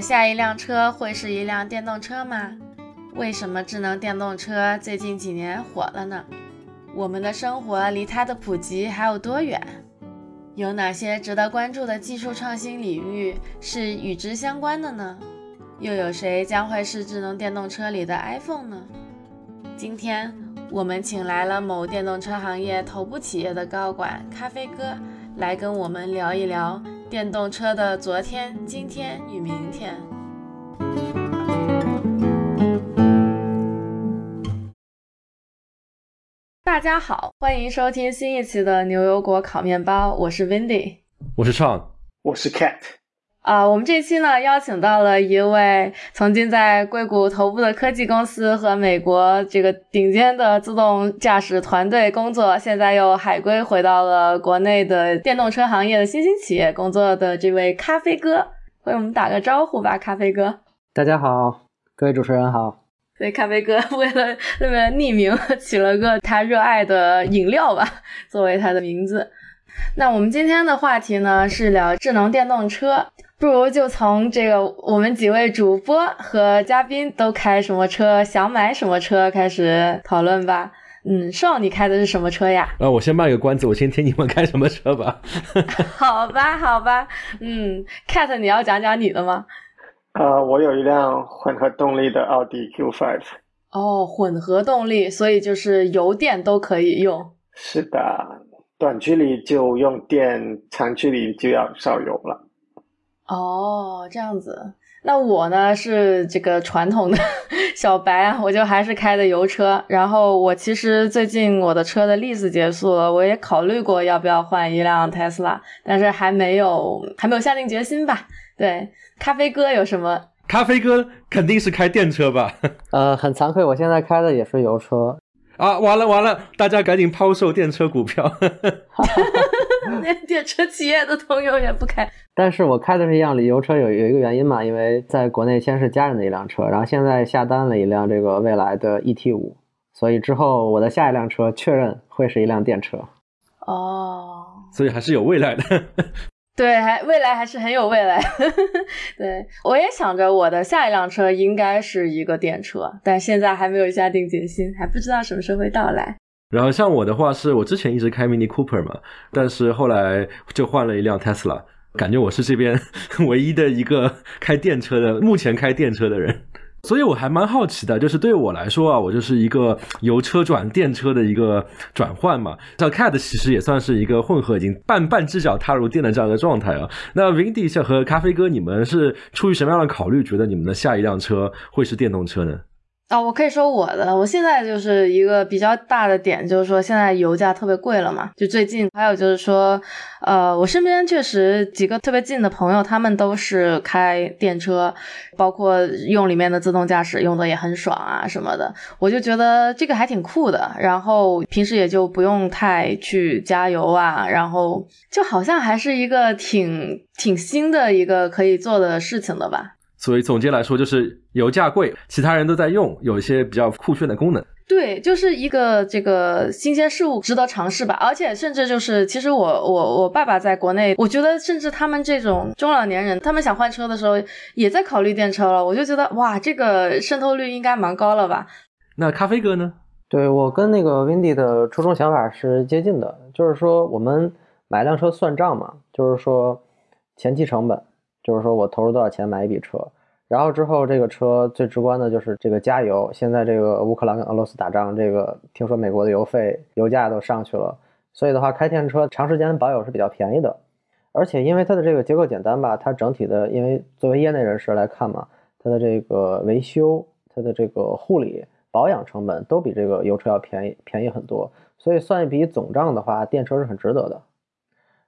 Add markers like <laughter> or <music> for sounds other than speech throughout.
下一辆车会是一辆电动车吗？为什么智能电动车最近几年火了呢？我们的生活离它的普及还有多远？有哪些值得关注的技术创新领域是与之相关的呢？又有谁将会是智能电动车里的 iPhone 呢？今天我们请来了某电动车行业头部企业的高管咖啡哥，来跟我们聊一聊电动车的昨天、今天与明天。大家好，欢迎收听新一期的牛油果烤面包，我是 Wendy，我是 Chang，我是 Cat。啊，我们这期呢邀请到了一位曾经在硅谷头部的科技公司和美国这个顶尖的自动驾驶团队工作，现在又海归回到了国内的电动车行业的新兴企业工作的这位咖啡哥，为我们打个招呼吧，咖啡哥。大家好，各位主持人好。对，咖啡哥 <laughs> 为了为了匿名起了个他热爱的饮料吧，作为他的名字。那我们今天的话题呢是聊智能电动车，不如就从这个我们几位主播和嘉宾都开什么车，想买什么车开始讨论吧。嗯，少你开的是什么车呀？呃，我先卖个关子，我先听你们开什么车吧。<laughs> 好吧，好吧。嗯，Cat，你要讲讲你的吗？呃，我有一辆混合动力的奥迪 Q5。哦，混合动力，所以就是油电都可以用。是的，短距离就用电，长距离就要烧油了。哦，这样子。那我呢是这个传统的 <laughs> 小白，我就还是开的油车。然后我其实最近我的车的 lease 结束了，我也考虑过要不要换一辆 Tesla，但是还没有还没有下定决心吧。对。咖啡哥有什么？咖啡哥肯定是开电车吧？<laughs> 呃，很惭愧，我现在开的也是油车。啊，完了完了，大家赶紧抛售电车股票。<laughs> 连电车企业的通用也不开。但是我开的是一辆旅游车，有有一个原因嘛，因为在国内先是家人的一辆车，然后现在下单了一辆这个未来的 ET 五，所以之后我的下一辆车确认会是一辆电车。哦，所以还是有未来的。对，还未来还是很有未来。<laughs> 对我也想着我的下一辆车应该是一个电车，但现在还没有下定决心，还不知道什么时候会到来。然后像我的话，是我之前一直开 Mini Cooper 嘛，但是后来就换了一辆 Tesla，感觉我是这边 <laughs> 唯一的一个开电车的，目前开电车的人。所以我还蛮好奇的，就是对我来说啊，我就是一个由车转电车的一个转换嘛。像 Cat 其实也算是一个混合，已经半半只脚踏入电的这样一个状态啊。那 Windy 和咖啡哥，你们是出于什么样的考虑，觉得你们的下一辆车会是电动车呢？啊，我可以说我的，我现在就是一个比较大的点，就是说现在油价特别贵了嘛。就最近，还有就是说，呃，我身边确实几个特别近的朋友，他们都是开电车，包括用里面的自动驾驶，用的也很爽啊什么的。我就觉得这个还挺酷的，然后平时也就不用太去加油啊，然后就好像还是一个挺挺新的一个可以做的事情的吧。所以总结来说，就是油价贵，其他人都在用，有一些比较酷炫的功能。对，就是一个这个新鲜事物，值得尝试吧。而且甚至就是，其实我我我爸爸在国内，我觉得甚至他们这种中老年人，他们想换车的时候，也在考虑电车了。我就觉得哇，这个渗透率应该蛮高了吧？那咖啡哥呢？对我跟那个 Windy 的初衷想法是接近的，就是说我们买辆车算账嘛，就是说前期成本。就是说我投入多少钱买一笔车，然后之后这个车最直观的就是这个加油。现在这个乌克兰跟俄罗斯打仗，这个听说美国的油费、油价都上去了，所以的话开电车长时间保有是比较便宜的。而且因为它的这个结构简单吧，它整体的，因为作为业内人士来看嘛，它的这个维修、它的这个护理、保养成本都比这个油车要便宜便宜很多，所以算一笔总账的话，电车是很值得的。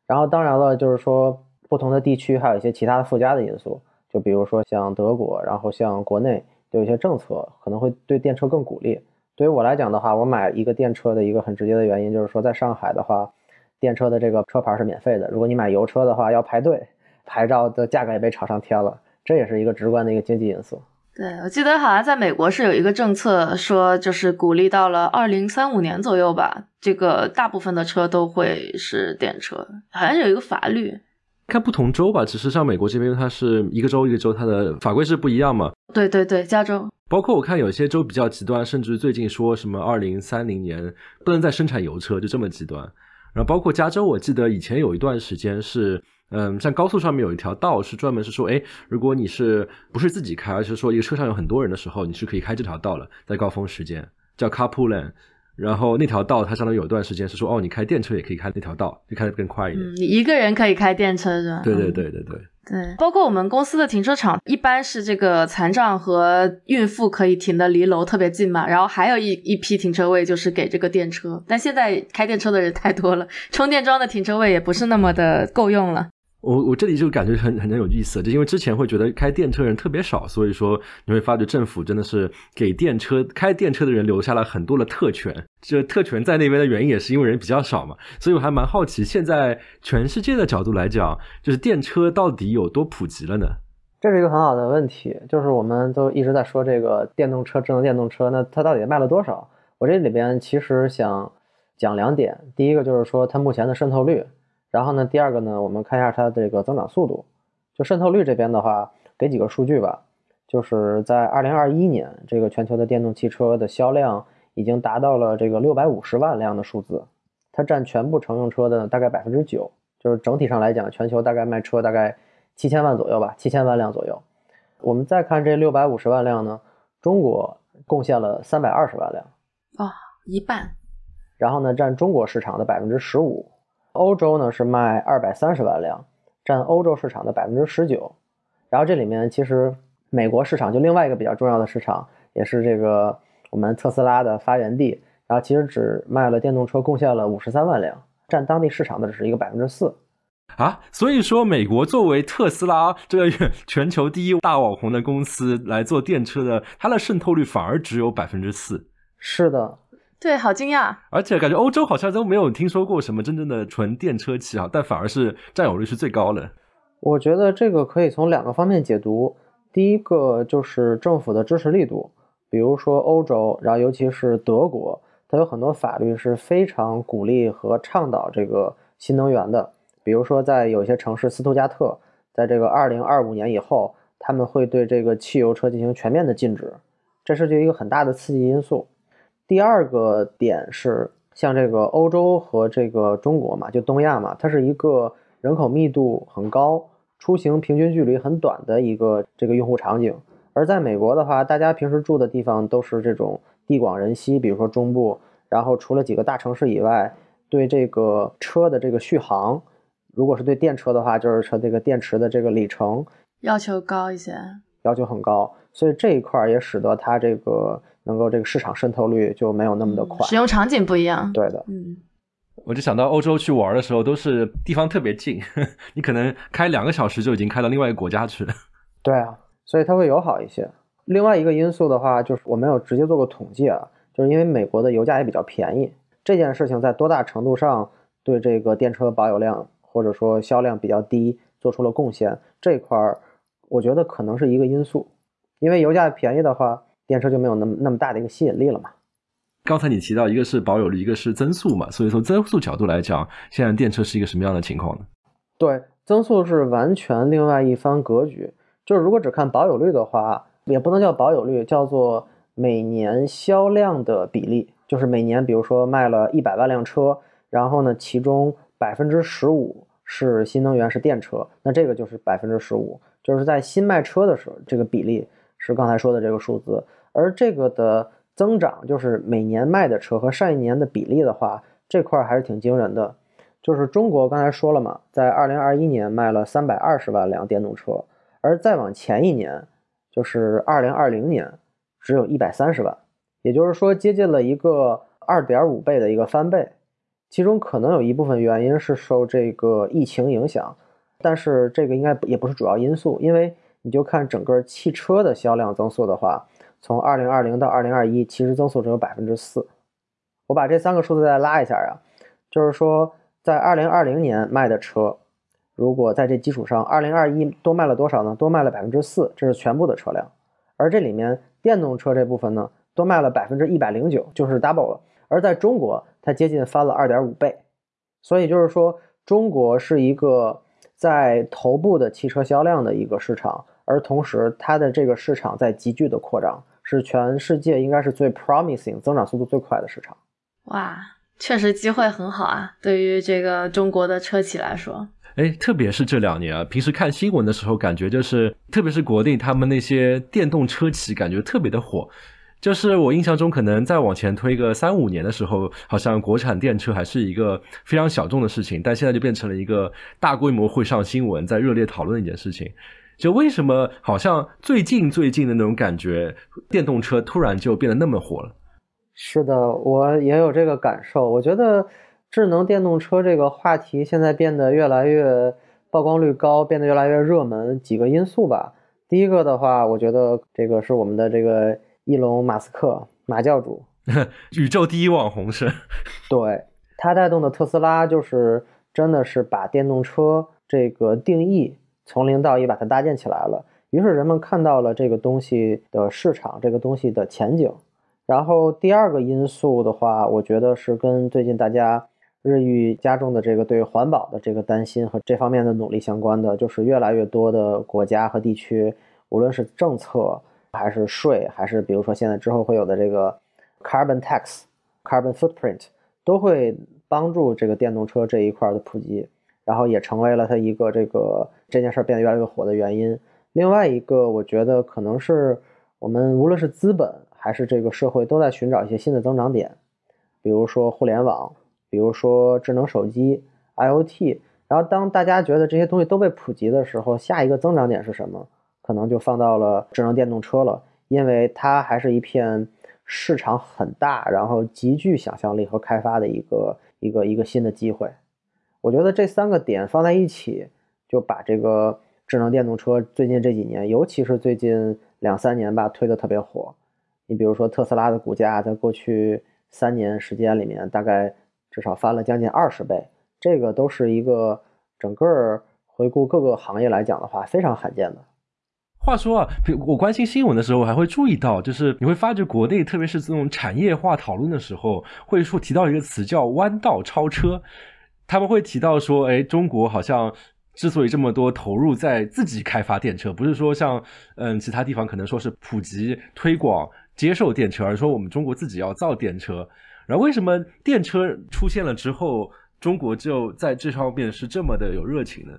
然后当然了，就是说。不同的地区还有一些其他的附加的因素，就比如说像德国，然后像国内有一些政策可能会对电车更鼓励。对于我来讲的话，我买一个电车的一个很直接的原因就是说，在上海的话，电车的这个车牌是免费的。如果你买油车的话，要排队，牌照的价格也被炒上天了，这也是一个直观的一个经济因素。对，我记得好像在美国是有一个政策，说就是鼓励到了二零三五年左右吧，这个大部分的车都会是电车，好像有一个法律。看不同州吧，只是像美国这边，它是一个州一个州，它的法规是不一样嘛。对对对，加州。包括我看有些州比较极端，甚至最近说什么二零三零年不能再生产油车，就这么极端。然后包括加州，我记得以前有一段时间是，嗯，像高速上面有一条道是专门是说，哎，如果你是不是自己开，而是说一个车上有很多人的时候，你是可以开这条道了，在高峰时间叫 carpool lane。然后那条道它相当于有段时间是说，哦，你开电车也可以开那条道，就开得更快一点。嗯，你一个人可以开电车是吧？对对对对对。对，包括我们公司的停车场，一般是这个残障和孕妇可以停的离楼特别近嘛，然后还有一一批停车位就是给这个电车，但现在开电车的人太多了，充电桩的停车位也不是那么的够用了。我我这里就感觉很很有意思，就因为之前会觉得开电车人特别少，所以说你会发觉政府真的是给电车开电车的人留下了很多的特权。这特权在那边的原因也是因为人比较少嘛，所以我还蛮好奇，现在全世界的角度来讲，就是电车到底有多普及了呢？这是一个很好的问题，就是我们都一直在说这个电动车、智能电动车，那它到底卖了多少？我这里边其实想讲两点，第一个就是说它目前的渗透率。然后呢，第二个呢，我们看一下它这个增长速度。就渗透率这边的话，给几个数据吧。就是在二零二一年，这个全球的电动汽车的销量已经达到了这个六百五十万辆的数字，它占全部乘用车的大概百分之九。就是整体上来讲，全球大概卖车大概七千万左右吧，七千万辆左右。我们再看这六百五十万辆呢，中国贡献了三百二十万辆，啊，一半。然后呢，占中国市场的百分之十五。欧洲呢是卖二百三十万辆，占欧洲市场的百分之十九。然后这里面其实美国市场就另外一个比较重要的市场，也是这个我们特斯拉的发源地。然后其实只卖了电动车贡献了五十三万辆，占当地市场的只是一个百分之四。啊，所以说美国作为特斯拉这个全球第一大网红的公司来做电车的，它的渗透率反而只有百分之四。是的。对，好惊讶！而且感觉欧洲好像都没有听说过什么真正的纯电车企啊，但反而是占有率是最高的。我觉得这个可以从两个方面解读。第一个就是政府的支持力度，比如说欧洲，然后尤其是德国，它有很多法律是非常鼓励和倡导这个新能源的。比如说在有些城市，斯图加特，在这个二零二五年以后，他们会对这个汽油车进行全面的禁止，这是就一个很大的刺激因素。第二个点是，像这个欧洲和这个中国嘛，就东亚嘛，它是一个人口密度很高、出行平均距离很短的一个这个用户场景。而在美国的话，大家平时住的地方都是这种地广人稀，比如说中部，然后除了几个大城市以外，对这个车的这个续航，如果是对电车的话，就是说这个电池的这个里程要求高一些，要求很高，所以这一块也使得它这个。能够这个市场渗透率就没有那么的快，使用场景不一样。对的，嗯，我就想到欧洲去玩的时候，都是地方特别近，<laughs> 你可能开两个小时就已经开到另外一个国家去了。<laughs> 对啊，所以它会友好一些。另外一个因素的话，就是我没有直接做过统计啊，就是因为美国的油价也比较便宜，这件事情在多大程度上对这个电车保有量或者说销量比较低做出了贡献，这块儿我觉得可能是一个因素，因为油价便宜的话。电车就没有那么那么大的一个吸引力了嘛？刚才你提到一个是保有率，一个是增速嘛，所以从增速角度来讲，现在电车是一个什么样的情况呢？对，增速是完全另外一番格局。就是如果只看保有率的话，也不能叫保有率，叫做每年销量的比例。就是每年，比如说卖了一百万辆车，然后呢，其中百分之十五是新能源，是电车，那这个就是百分之十五，就是在新卖车的时候，这个比例是刚才说的这个数字。而这个的增长，就是每年卖的车和上一年的比例的话，这块还是挺惊人的。就是中国刚才说了嘛，在二零二一年卖了三百二十万辆电动车，而再往前一年，就是二零二零年，只有一百三十万，也就是说接近了一个二点五倍的一个翻倍。其中可能有一部分原因是受这个疫情影响，但是这个应该也不是主要因素，因为你就看整个汽车的销量增速的话。从二零二零到二零二一，其实增速只有百分之四。我把这三个数字再拉一下啊，就是说，在二零二零年卖的车，如果在这基础上，二零二一多卖了多少呢？多卖了百分之四，这是全部的车辆。而这里面电动车这部分呢，多卖了百分之一百零九，就是 double 了。而在中国，它接近翻了二点五倍。所以就是说，中国是一个在头部的汽车销量的一个市场，而同时它的这个市场在急剧的扩张，是全世界应该是最 promising 增长速度最快的市场。哇，确实机会很好啊，对于这个中国的车企来说。哎，特别是这两年啊，平时看新闻的时候，感觉就是，特别是国内他们那些电动车企，感觉特别的火。就是我印象中，可能再往前推个三五年的时候，好像国产电车还是一个非常小众的事情，但现在就变成了一个大规模会上新闻、在热烈讨论的一件事情。就为什么好像最近最近的那种感觉，电动车突然就变得那么火了？是的，我也有这个感受。我觉得。智能电动车这个话题现在变得越来越曝光率高，变得越来越热门。几个因素吧。第一个的话，我觉得这个是我们的这个伊隆马斯克马教主，宇宙第一网红是。对他带动的特斯拉，就是真的是把电动车这个定义从零到一把它搭建起来了。于是人们看到了这个东西的市场，这个东西的前景。然后第二个因素的话，我觉得是跟最近大家。日益加重的这个对环保的这个担心和这方面的努力相关的，就是越来越多的国家和地区，无论是政策还是税，还是比如说现在之后会有的这个 carbon tax、carbon footprint，都会帮助这个电动车这一块的普及，然后也成为了它一个这个这件事变得越来越火的原因。另外一个，我觉得可能是我们无论是资本还是这个社会都在寻找一些新的增长点，比如说互联网。比如说智能手机、IOT，然后当大家觉得这些东西都被普及的时候，下一个增长点是什么？可能就放到了智能电动车了，因为它还是一片市场很大，然后极具想象力和开发的一个一个一个新的机会。我觉得这三个点放在一起，就把这个智能电动车最近这几年，尤其是最近两三年吧，推得特别火。你比如说特斯拉的股价，在过去三年时间里面，大概。至少翻了将近二十倍，这个都是一个整个回顾各个行业来讲的话，非常罕见的。话说啊，我关心新闻的时候，我还会注意到，就是你会发觉国内，特别是这种产业化讨论的时候，会说提到一个词叫“弯道超车”。他们会提到说，哎，中国好像之所以这么多投入在自己开发电车，不是说像嗯其他地方可能说是普及推广接受电车，而是说我们中国自己要造电车。然后为什么电车出现了之后，中国就在这方面是这么的有热情呢？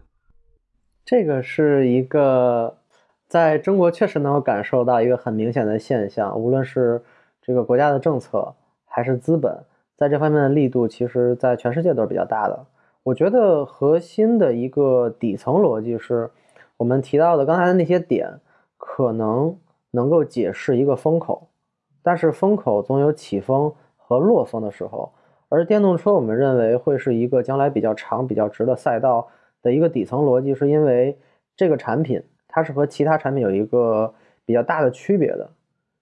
这个是一个在中国确实能够感受到一个很明显的现象，无论是这个国家的政策还是资本，在这方面的力度，其实在全世界都是比较大的。我觉得核心的一个底层逻辑是我们提到的刚才的那些点，可能能够解释一个风口，但是风口总有起风。和落风的时候，而电动车我们认为会是一个将来比较长、比较直的赛道的一个底层逻辑，是因为这个产品它是和其他产品有一个比较大的区别的，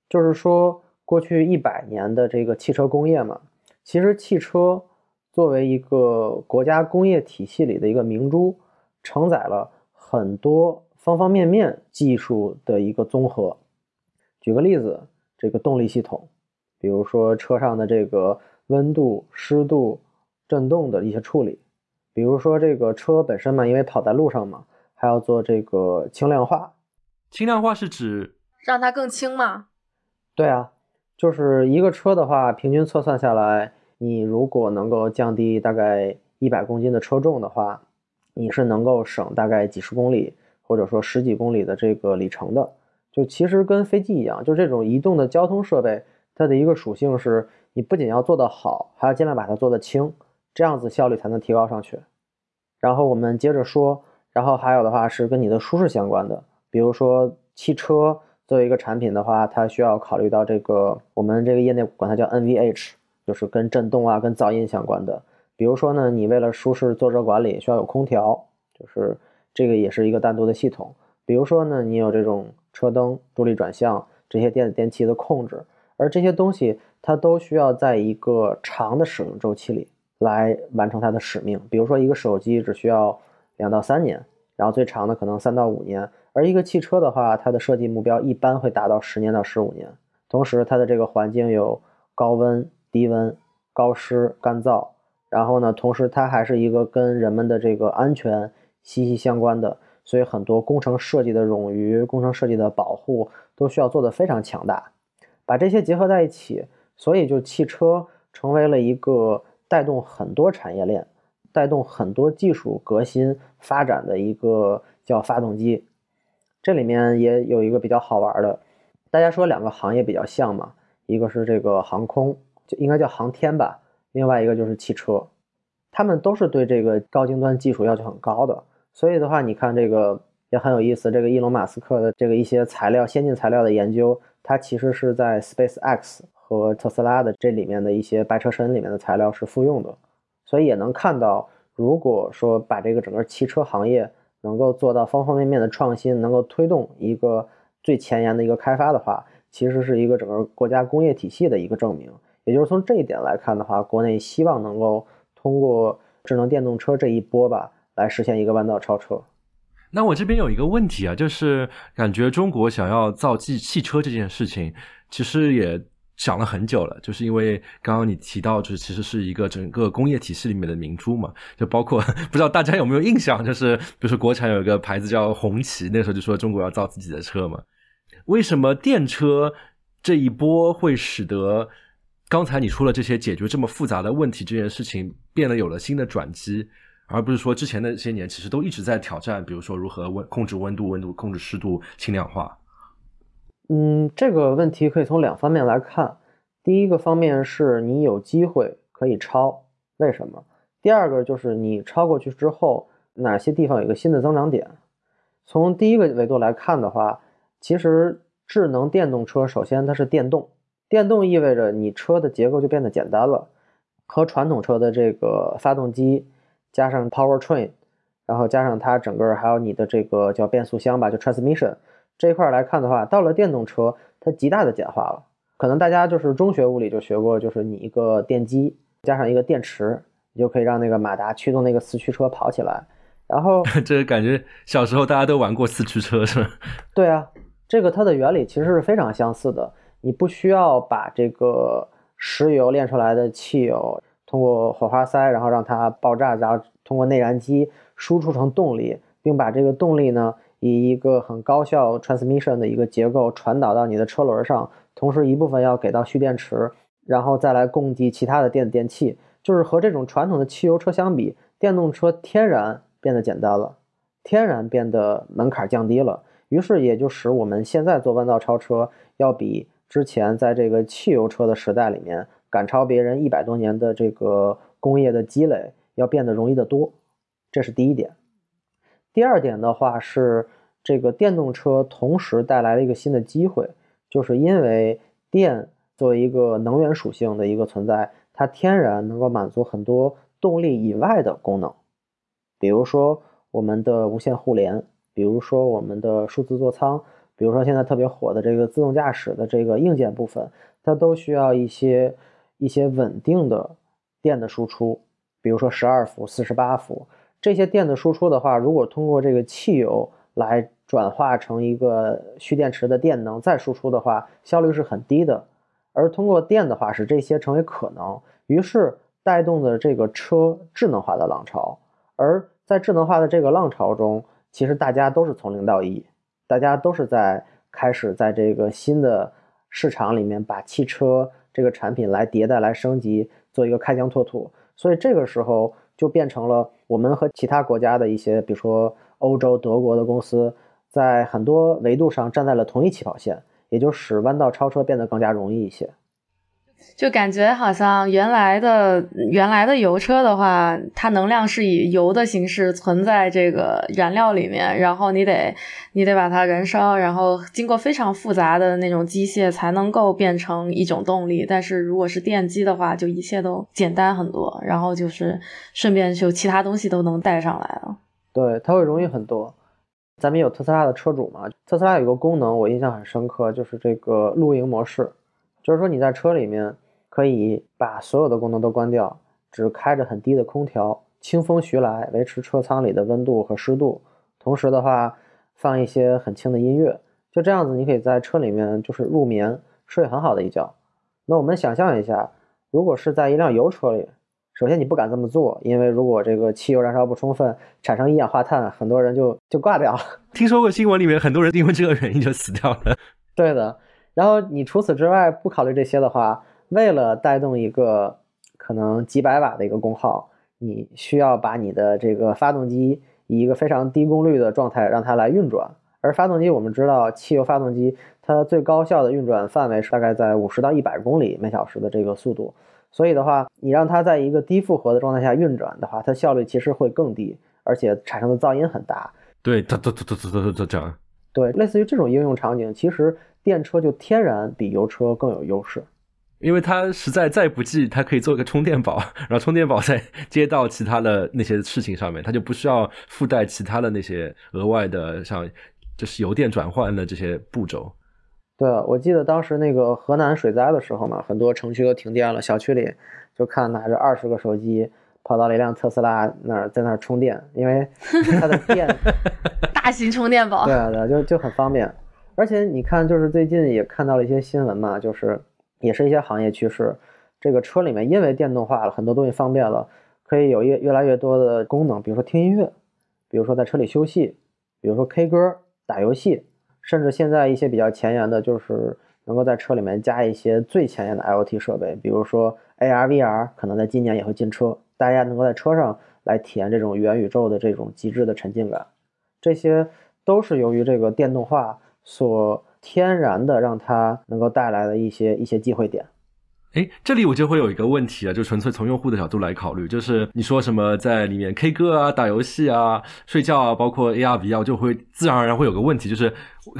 就是说过去一百年的这个汽车工业嘛，其实汽车作为一个国家工业体系里的一个明珠，承载了很多方方面面技术的一个综合。举个例子，这个动力系统。比如说车上的这个温度、湿度、震动的一些处理，比如说这个车本身嘛，因为跑在路上嘛，还要做这个轻量化。轻量化是指让它更轻吗？对啊，就是一个车的话，平均测算下来，你如果能够降低大概一百公斤的车重的话，你是能够省大概几十公里或者说十几公里的这个里程的。就其实跟飞机一样，就这种移动的交通设备。它的一个属性是，你不仅要做得好，还要尽量把它做得轻，这样子效率才能提高上去。然后我们接着说，然后还有的话是跟你的舒适相关的，比如说汽车作为一个产品的话，它需要考虑到这个我们这个业内管它叫 NVH，就是跟震动啊、跟噪音相关的。比如说呢，你为了舒适坐车管理需要有空调，就是这个也是一个单独的系统。比如说呢，你有这种车灯、助力转向这些电子电器的控制。而这些东西，它都需要在一个长的使用周期里来完成它的使命。比如说，一个手机只需要两到三年，然后最长的可能三到五年。而一个汽车的话，它的设计目标一般会达到十年到十五年。同时，它的这个环境有高温、低温、高湿、干燥。然后呢，同时它还是一个跟人们的这个安全息息相关的，所以很多工程设计的冗余、工程设计的保护都需要做得非常强大。把这些结合在一起，所以就汽车成为了一个带动很多产业链、带动很多技术革新发展的一个叫发动机。这里面也有一个比较好玩的，大家说两个行业比较像嘛，一个是这个航空，就应该叫航天吧，另外一个就是汽车，他们都是对这个高精端技术要求很高的。所以的话，你看这个也很有意思，这个伊隆马斯克的这个一些材料、先进材料的研究，它其实是在 Space X 和特斯拉的这里面的一些白车身里面的材料是复用的。所以也能看到，如果说把这个整个汽车行业能够做到方方面面的创新，能够推动一个最前沿的一个开发的话，其实是一个整个国家工业体系的一个证明。也就是从这一点来看的话，国内希望能够通过智能电动车这一波吧，来实现一个弯道超车。那我这边有一个问题啊，就是感觉中国想要造汽汽车这件事情，其实也想了很久了。就是因为刚刚你提到，就是其实是一个整个工业体系里面的明珠嘛，就包括 <laughs> 不知道大家有没有印象，就是比如说国产有一个牌子叫红旗，那时候就说中国要造自己的车嘛。为什么电车这一波会使得刚才你说了这些解决这么复杂的问题这件事情变得有了新的转机？而不是说之前那些年其实都一直在挑战，比如说如何温控制温度、温度控制湿度、轻量化。嗯，这个问题可以从两方面来看。第一个方面是你有机会可以超，为什么？第二个就是你超过去之后，哪些地方有一个新的增长点？从第一个维度来看的话，其实智能电动车首先它是电动，电动意味着你车的结构就变得简单了，和传统车的这个发动机加上 powertrain，然后加上它整个还有你的这个叫变速箱吧，就 transmission 这一块来看的话，到了电动车它极大的简化了。可能大家就是中学物理就学过，就是你一个电机加上一个电池，你就可以让那个马达驱动那个四驱车跑起来。然后 <laughs> 这感觉小时候大家都玩过四驱车是吧？对啊，这个它的原理其实是非常相似的。你不需要把这个石油炼出来的汽油通过火花塞，然后让它爆炸，然后通过内燃机输出成动力，并把这个动力呢以一个很高效 transmission 的一个结构传导到你的车轮上，同时一部分要给到蓄电池，然后再来供给其他的电子电器。就是和这种传统的汽油车相比，电动车天然变得简单了，天然变得门槛降低了，于是也就使我们现在做弯道超车要比之前在这个汽油车的时代里面赶超别人一百多年的这个工业的积累要变得容易得多，这是第一点。第二点的话是这个电动车同时带来了一个新的机会，就是因为电作为一个能源属性的一个存在，它天然能够满足很多动力以外的功能。比如说我们的无线互联，比如说我们的数字座舱，比如说现在特别火的这个自动驾驶的这个硬件部分，它都需要一些一些稳定的电的输出，比如说十二伏、四十八伏这些电的输出的话，如果通过这个汽油来转化成一个蓄电池的电能再输出的话，效率是很低的。而通过电的话，使这些成为可能，于是带动的这个车智能化的浪潮。而在智能化的这个浪潮中，其实大家都是从零到一，大家都是在开始在这个新的市场里面把汽车这个产品来迭代、来升级，做一个开疆拓土。所以这个时候就变成了我们和其他国家的一些，比如说欧洲、德国的公司，在很多维度上站在了同一起跑线，也就使弯道超车变得更加容易一些。就感觉好像原来的原来的油车的话，它能量是以油的形式存在这个燃料里面，然后你得你得把它燃烧，然后经过非常复杂的那种机械才能够变成一种动力。但是如果是电机的话，就一切都简单很多，然后就是顺便就其他东西都能带上来了。对，它会容易很多。咱们有特斯拉的车主嘛？特斯拉有个功能我印象很深刻，就是这个露营模式。就是说你在车里面可以把所有的功能都关掉，只开着很低的空调，清风徐来，维持车舱里的温度和湿度。同时的话，放一些很轻的音乐，就这样子，你可以在车里面就是入眠，睡很好的一觉。那我们想象一下，如果是在一辆油车里，首先你不敢这么做，因为如果这个汽油燃烧不充分，产生一氧化碳，很多人就就挂掉了。听说过新闻里面很多人因为这个原因就死掉了。<laughs> 对的。然后你除此之外不考虑这些的话，为了带动一个可能几百瓦的一个功耗，你需要把你的这个发动机以一个非常低功率的状态让它来运转。而发动机我们知道，汽油发动机它最高效的运转范围是大概在五十到一百公里每小时的这个速度。所以的话，你让它在一个低负荷的状态下运转的话，它效率其实会更低，而且产生的噪音很大。对，它它它它它它它这样。对，类似于这种应用场景，其实电车就天然比油车更有优势，因为它实在再不济，它可以做一个充电宝，<laughs> 然后充电宝再接到其他的那些事情上面，它就不需要附带其他的那些额外的像就是油电转换的这些步骤。对，我记得当时那个河南水灾的时候嘛，很多城区都停电了，小区里就看拿着二十个手机跑到了一辆特斯拉那儿，在那儿充电，因为它的电 <laughs> 大型充电宝，对对，就就很方便。而且你看，就是最近也看到了一些新闻嘛，就是也是一些行业趋势，这个车里面因为电动化了，很多东西方便了，可以有越越来越多的功能，比如说听音乐，比如说在车里休息，比如说 K 歌、打游戏。甚至现在一些比较前沿的，就是能够在车里面加一些最前沿的 IoT 设备，比如说 AR、VR，可能在今年也会进车，大家能够在车上来体验这种元宇宙的这种极致的沉浸感。这些都是由于这个电动化所天然的让它能够带来的一些一些机会点。哎，这里我就会有一个问题啊，就纯粹从用户的角度来考虑，就是你说什么在里面 K 歌啊、打游戏啊、睡觉啊，包括 AR、VR，就会自然而然会有个问题，就是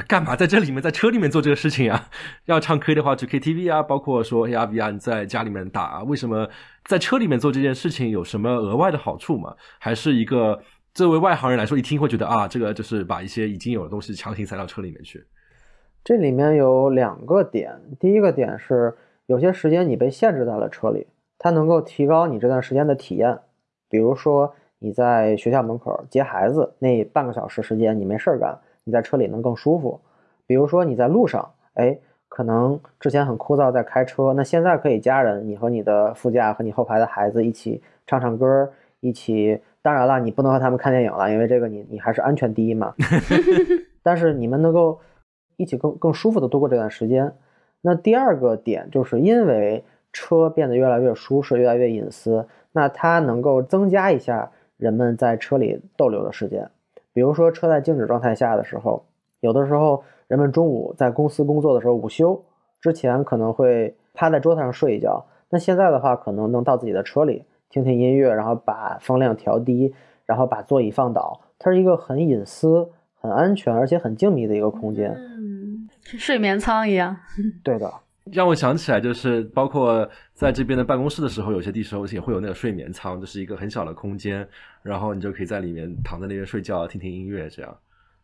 干嘛在这里面在车里面做这个事情啊？要唱 K 的话去 KTV 啊，包括说 AR、VR 你在家里面打，为什么在车里面做这件事情有什么额外的好处吗？还是一个作为外行人来说一听会觉得啊，这个就是把一些已经有的东西强行塞到车里面去？这里面有两个点，第一个点是。有些时间你被限制在了车里，它能够提高你这段时间的体验。比如说你在学校门口接孩子那半个小时时间你没事儿干，你在车里能更舒服。比如说你在路上，哎，可能之前很枯燥在开车，那现在可以家人，你和你的副驾和你后排的孩子一起唱唱歌，一起。当然了，你不能和他们看电影了，因为这个你你还是安全第一嘛。<laughs> 但是你们能够一起更更舒服的度过这段时间。那第二个点就是因为车变得越来越舒适，越来越隐私，那它能够增加一下人们在车里逗留的时间。比如说车在静止状态下的时候，有的时候人们中午在公司工作的时候，午休之前可能会趴在桌子上睡一觉。那现在的话，可能能到自己的车里听听音乐，然后把风量调低，然后把座椅放倒，它是一个很隐私、很安全而且很静谧的一个空间。睡眠舱一样，<laughs> 对的，让我想起来就是包括在这边的办公室的时候，有些地时候也会有那个睡眠舱，就是一个很小的空间，然后你就可以在里面躺在那边睡觉，听听音乐这样。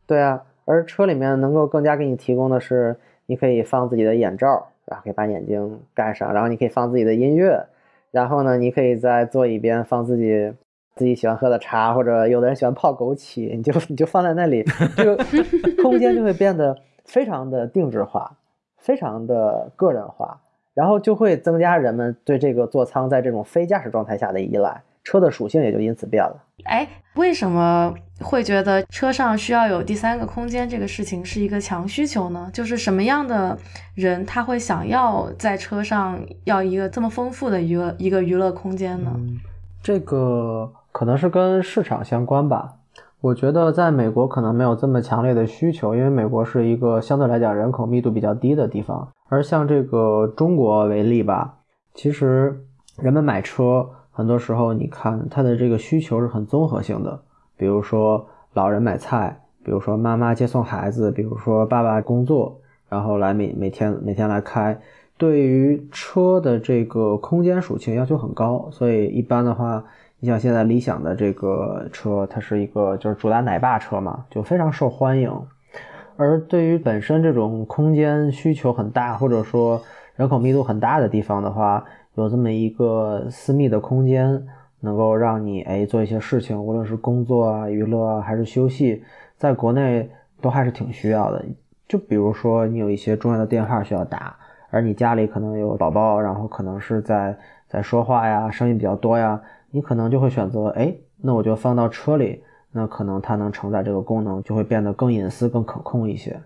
对啊，而车里面能够更加给你提供的是，你可以放自己的眼罩，然后可以把眼睛盖上，然后你可以放自己的音乐，然后呢，你可以在座椅边放自己自己喜欢喝的茶，或者有的人喜欢泡枸杞，你就你就放在那里，这个 <laughs> 空间就会变得。非常的定制化，非常的个人化，然后就会增加人们对这个座舱在这种非驾驶状态下的依赖，车的属性也就因此变了。哎，为什么会觉得车上需要有第三个空间这个事情是一个强需求呢？就是什么样的人他会想要在车上要一个这么丰富的娱乐一个娱乐空间呢？这个可能是跟市场相关吧。我觉得在美国可能没有这么强烈的需求，因为美国是一个相对来讲人口密度比较低的地方。而像这个中国为例吧，其实人们买车很多时候，你看他的这个需求是很综合性的。比如说老人买菜，比如说妈妈接送孩子，比如说爸爸工作，然后来每每天每天来开。对于车的这个空间属性要求很高，所以一般的话。你像现在理想的这个车，它是一个就是主打奶爸车嘛，就非常受欢迎。而对于本身这种空间需求很大，或者说人口密度很大的地方的话，有这么一个私密的空间，能够让你哎做一些事情，无论是工作啊、娱乐啊，还是休息，在国内都还是挺需要的。就比如说你有一些重要的电话需要打，而你家里可能有宝宝，然后可能是在。在说话呀，声音比较多呀，你可能就会选择，哎，那我就放到车里，那可能它能承载这个功能就会变得更隐私、更可控一些。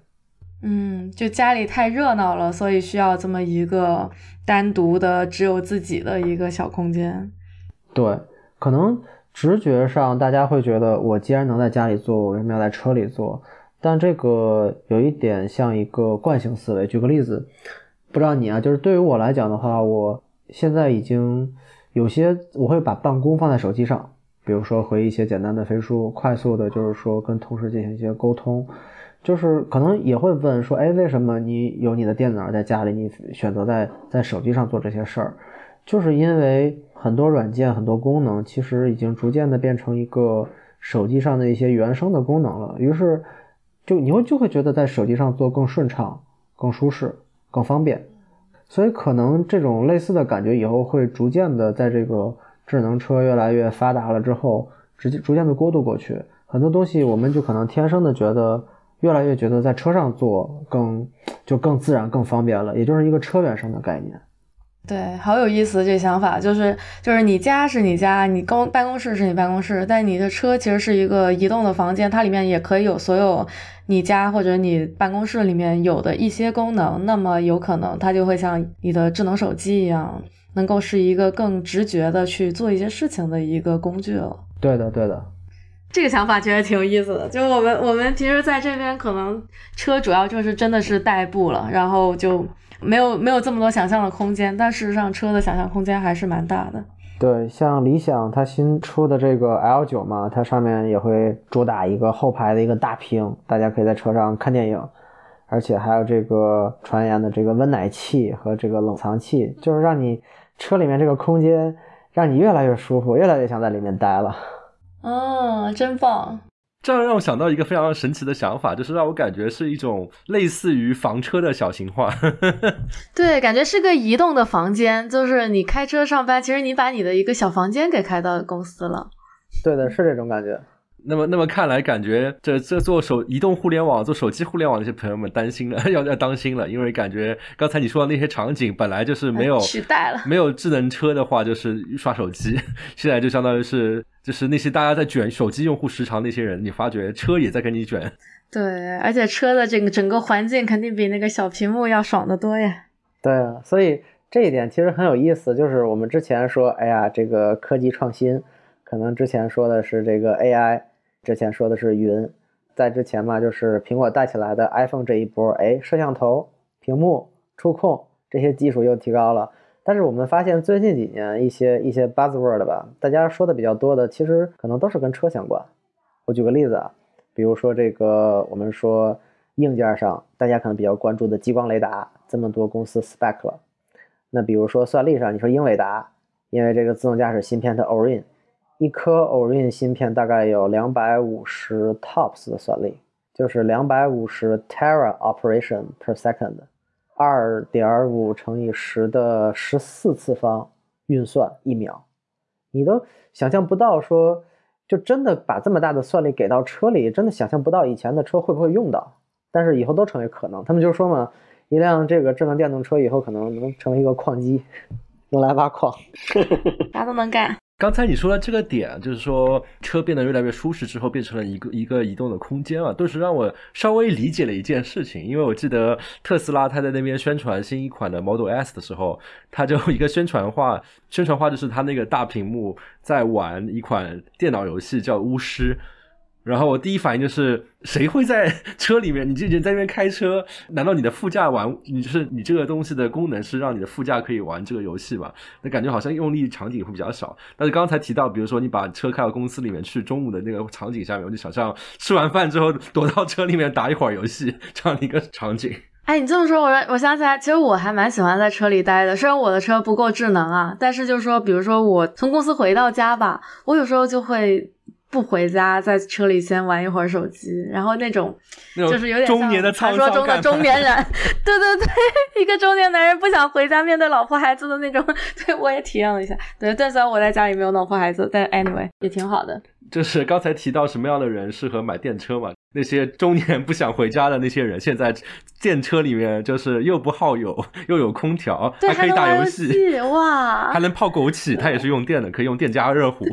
嗯，就家里太热闹了，所以需要这么一个单独的、只有自己的一个小空间。对，可能直觉上大家会觉得，我既然能在家里做，我为什么要在车里做？但这个有一点像一个惯性思维。举个例子，不知道你啊，就是对于我来讲的话，我现在已经有些我会把办公放在手机上，比如说回一些简单的飞书，快速的，就是说跟同事进行一些沟通。就是可能也会问说，哎，为什么你有你的电脑在家里，你选择在在手机上做这些事儿？就是因为很多软件、很多功能其实已经逐渐的变成一个手机上的一些原生的功能了。于是，就你会就会觉得在手机上做更顺畅、更舒适、更方便。所以可能这种类似的感觉以后会逐渐的在这个智能车越来越发达了之后，直接逐渐的过渡过去。很多东西我们就可能天生的觉得。越来越觉得在车上坐更就更自然、更方便了，也就是一个车原生的概念。对，好有意思，这想法就是就是你家是你家，你公办公室是你办公室，但你的车其实是一个移动的房间，它里面也可以有所有你家或者你办公室里面有的一些功能。那么有可能它就会像你的智能手机一样，能够是一个更直觉的去做一些事情的一个工具了。对的，对的。这个想法其实挺有意思的，就我们我们其实在这边可能车主要就是真的是代步了，然后就没有没有这么多想象的空间，但事实上车的想象空间还是蛮大的。对，像理想它新出的这个 L 九嘛，它上面也会主打一个后排的一个大屏，大家可以在车上看电影，而且还有这个传言的这个温奶器和这个冷藏器，就是让你车里面这个空间让你越来越舒服，越来越想在里面待了。哦，真棒！这样让我想到一个非常神奇的想法，就是让我感觉是一种类似于房车的小型化。<laughs> 对，感觉是个移动的房间，就是你开车上班，其实你把你的一个小房间给开到公司了。对的，是这种感觉。那么，那么看来，感觉这这做手移动互联网、做手机互联网那些朋友们担心了，<laughs> 要要当心了，因为感觉刚才你说的那些场景本来就是没有取代了，没有智能车的话就是刷手机，<laughs> 现在就相当于是就是那些大家在卷手机用户时长那些人，你发觉车也在跟你卷。<laughs> 对，而且车的这个整个环境肯定比那个小屏幕要爽得多呀。对啊，所以这一点其实很有意思，就是我们之前说，哎呀，这个科技创新，可能之前说的是这个 AI。之前说的是云，在之前嘛，就是苹果带起来的 iPhone 这一波，哎，摄像头、屏幕、触控这些技术又提高了。但是我们发现最近几年一些一些 buzzword 吧，大家说的比较多的，其实可能都是跟车相关。我举个例子啊，比如说这个我们说硬件上，大家可能比较关注的激光雷达，这么多公司 spec 了。那比如说算力上，你说英伟达，因为这个自动驾驶芯片的 Orin。一颗 Orin 芯片大概有两百五十 TOPS 的算力，就是两百五十 Tera operation per second，二点五乘以十的十四次方运算一秒，你都想象不到，说就真的把这么大的算力给到车里，真的想象不到以前的车会不会用到，但是以后都成为可能。他们就说嘛，一辆这个智能电动车以后可能能成为一个矿机，<laughs> 用来挖矿，<laughs> 啥都能干。刚才你说的这个点，就是说车变得越来越舒适之后，变成了一个一个移动的空间啊，顿时让我稍微理解了一件事情。因为我记得特斯拉他在那边宣传新一款的 Model S 的时候，他就一个宣传画，宣传画就是他那个大屏幕在玩一款电脑游戏，叫巫师。然后我第一反应就是，谁会在车里面？你这人在那边开车，难道你的副驾玩？你就是你这个东西的功能是让你的副驾可以玩这个游戏吗？那感觉好像用力场景会比较少。但是刚才提到，比如说你把车开到公司里面去，中午的那个场景下面，我就想象吃完饭之后躲到车里面打一会儿游戏这样的一个场景。<laughs> 哎，你这么说，我我想起来，其实我还蛮喜欢在车里待的。虽然我的车不够智能啊，但是就是说，比如说我从公司回到家吧，我有时候就会。不回家，在车里先玩一会儿手机，然后那种就是有点中年的像传说中的中年人，<laughs> 对对对，一个中年男人不想回家面对老婆孩子的那种，<laughs> 对我也体验了一下。对，但虽然我在家里没有老婆孩子，但 anyway 也挺好的。就是刚才提到什么样的人适合买电车嘛？<laughs> 那些中年不想回家的那些人，现在电车里面就是又不耗油，又有空调，还可以能玩游戏，哇还，能泡枸杞，它也是用电的，可以用电加热壶。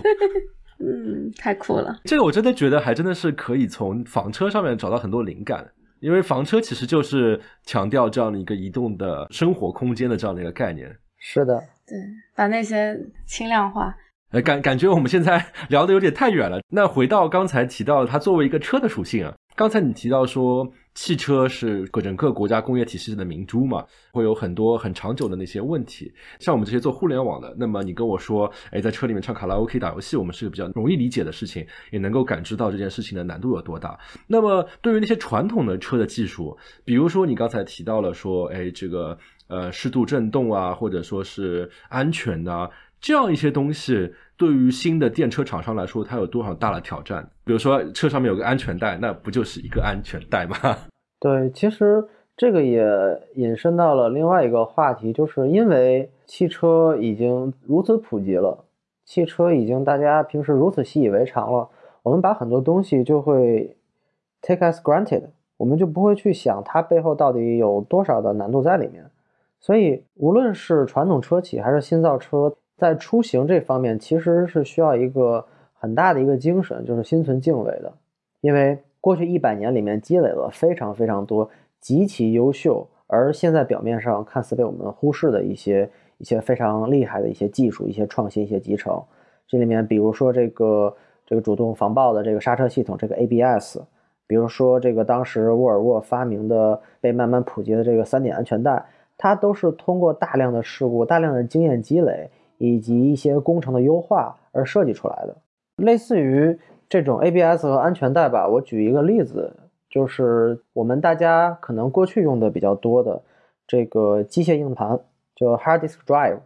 嗯，太酷了。这个我真的觉得还真的是可以从房车上面找到很多灵感，因为房车其实就是强调这样的一个移动的生活空间的这样的一个概念。是的，对，把那些轻量化。呃，感感觉我们现在 <laughs> 聊的有点太远了。那回到刚才提到它作为一个车的属性啊，刚才你提到说汽车是整个国家工业体系的明珠嘛，会有很多很长久的那些问题。像我们这些做互联网的，那么你跟我说，哎，在车里面唱卡拉 OK 打游戏，我们是个比较容易理解的事情，也能够感知到这件事情的难度有多大。那么对于那些传统的车的技术，比如说你刚才提到了说，哎，这个呃适度震动啊，或者说是安全呐、这样一些东西，对于新的电车厂商来说，它有多少大的挑战？比如说车上面有个安全带，那不就是一个安全带吗？<laughs> 对，其实这个也引申到了另外一个话题，就是因为汽车已经如此普及了，汽车已经大家平时如此习以为常了，我们把很多东西就会 take as granted，我们就不会去想它背后到底有多少的难度在里面。所以，无论是传统车企还是新造车，在出行这方面，其实是需要一个很大的一个精神，就是心存敬畏的。因为过去一百年里面积累了非常非常多极其优秀，而现在表面上看似被我们忽视的一些一些非常厉害的一些技术、一些创新、一些集成。这里面，比如说这个这个主动防爆的这个刹车系统，这个 ABS，比如说这个当时沃尔沃发明的、被慢慢普及的这个三点安全带，它都是通过大量的事故、大量的经验积累以及一些工程的优化而设计出来的。类似于这种 ABS 和安全带吧，我举一个例子，就是我们大家可能过去用的比较多的这个机械硬盘，就 hard disk drive。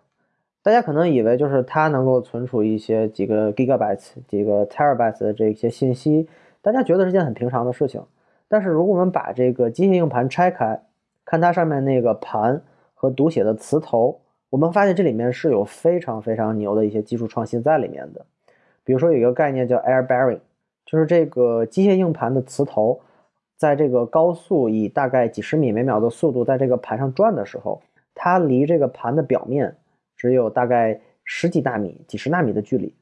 大家可能以为就是它能够存储一些几个 gigabytes、几个 terabytes 的这些信息，大家觉得是件很平常的事情。但是如果我们把这个机械硬盘拆开，看它上面那个盘和读写的磁头，我们发现这里面是有非常非常牛的一些技术创新在里面的。比如说有一个概念叫 air bearing，就是这个机械硬盘的磁头，在这个高速以大概几十米每秒的速度在这个盘上转的时候，它离这个盘的表面只有大概十几纳米、几十纳米的距离，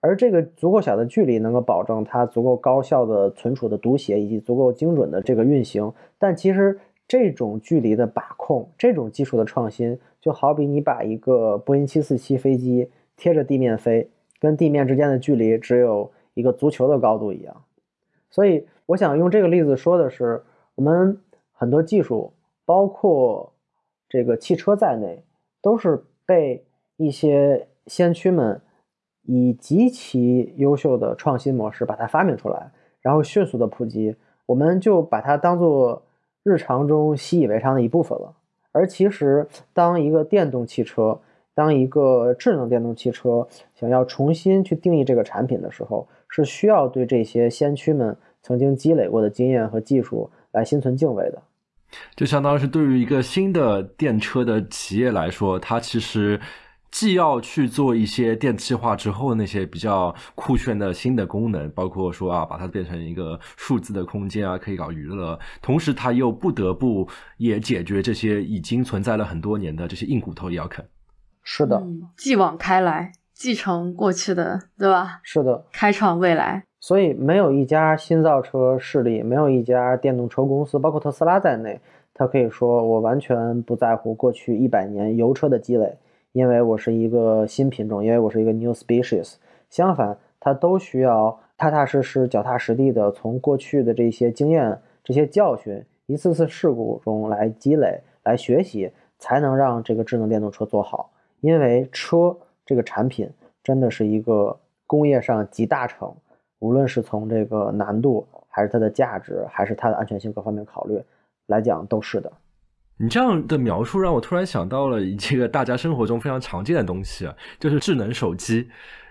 而这个足够小的距离能够保证它足够高效的存储的读写以及足够精准的这个运行。但其实这种距离的把控，这种技术的创新，就好比你把一个波音747飞机贴着地面飞，跟地面之间的距离只有一个足球的高度一样。所以我想用这个例子说的是，我们很多技术，包括这个汽车在内，都是被一些先驱们以极其优秀的创新模式把它发明出来，然后迅速的普及，我们就把它当做日常中习以为常的一部分了。而其实，当一个电动汽车，当一个智能电动汽车想要重新去定义这个产品的时候，是需要对这些先驱们曾经积累过的经验和技术来心存敬畏的。就相当于是对于一个新的电车的企业来说，它其实既要去做一些电气化之后那些比较酷炫的新的功能，包括说啊，把它变成一个数字的空间啊，可以搞娱乐，同时它又不得不也解决这些已经存在了很多年的这些硬骨头也要啃。是的，嗯，继往开来，继承过去的，对吧？是的，开创未来。所以没有一家新造车势力，没有一家电动车公司，包括特斯拉在内，它可以说我完全不在乎过去一百年油车的积累，因为我是一个新品种，因为我是一个 new species。相反，它都需要踏踏实实、脚踏实地的从过去的这些经验、这些教训、一次次事故中来积累、来学习，才能让这个智能电动车做好。因为车这个产品真的是一个工业上集大成。无论是从这个难度，还是它的价值，还是它的安全性各方面考虑来讲，都是的。你这样的描述让我突然想到了这个大家生活中非常常见的东西啊，就是智能手机。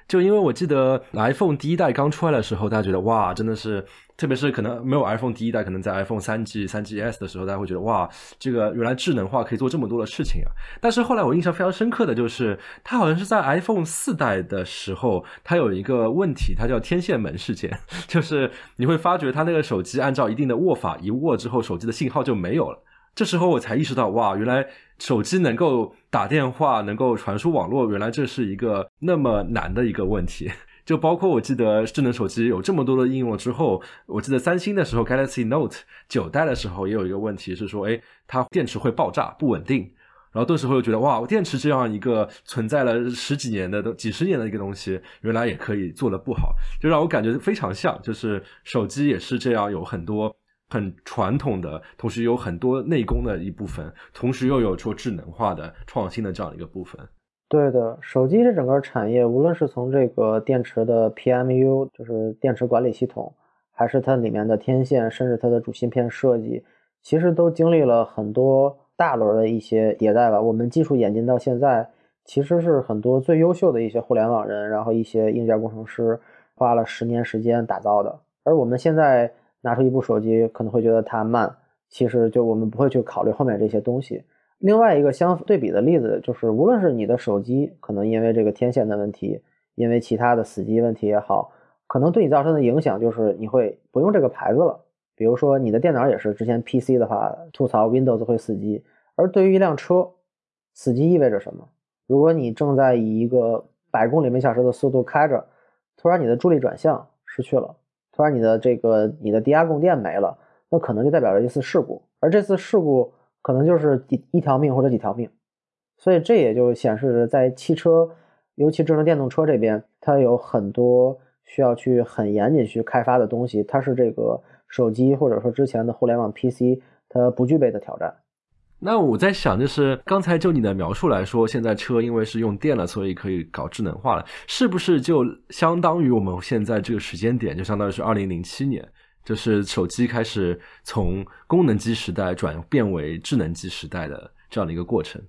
就因为我记得 iPhone 第一代刚出来的时候，大家觉得哇，真的是，特别是可能没有 iPhone 第一代，可能在 iPhone 三 G、三 GS 的时候，大家会觉得哇，这个原来智能化可以做这么多的事情啊。但是后来我印象非常深刻的就是，它好像是在 iPhone 四代的时候，它有一个问题，它叫天线门事件，<laughs> 就是你会发觉它那个手机按照一定的握法一握之后，手机的信号就没有了。这时候我才意识到，哇，原来手机能够打电话，能够传输网络，原来这是一个那么难的一个问题。<laughs> 就包括我记得智能手机有这么多的应用之后，我记得三星的时候，Galaxy Note 九代的时候也有一个问题是说，哎，它电池会爆炸，不稳定。然后顿时会觉得，哇，我电池这样一个存在了十几年的、都几十年的一个东西，原来也可以做的不好，就让我感觉非常像，就是手机也是这样，有很多。很传统的，同时有很多内功的一部分，同时又有说智能化的创新的这样一个部分。对的，手机这整个产业，无论是从这个电池的 PMU，就是电池管理系统，还是它里面的天线，甚至它的主芯片设计，其实都经历了很多大轮的一些迭代吧。我们技术演进到现在，其实是很多最优秀的一些互联网人，然后一些硬件工程师花了十年时间打造的，而我们现在。拿出一部手机可能会觉得它慢，其实就我们不会去考虑后面这些东西。另外一个相对比的例子就是，无论是你的手机可能因为这个天线的问题，因为其他的死机问题也好，可能对你造成的影响就是你会不用这个牌子了。比如说你的电脑也是，之前 PC 的话吐槽 Windows 会死机，而对于一辆车，死机意味着什么？如果你正在以一个百公里每小时的速度开着，突然你的助力转向失去了。突然，你的这个你的低压供电没了，那可能就代表着一次事故，而这次事故可能就是一一条命或者几条命，所以这也就显示着在汽车，尤其智能电动车这边，它有很多需要去很严谨去开发的东西，它是这个手机或者说之前的互联网 PC 它不具备的挑战。那我在想，就是刚才就你的描述来说，现在车因为是用电了，所以可以搞智能化了，是不是就相当于我们现在这个时间点，就相当于是二零零七年，就是手机开始从功能机时代转变为智能机时代的这样的一个过程？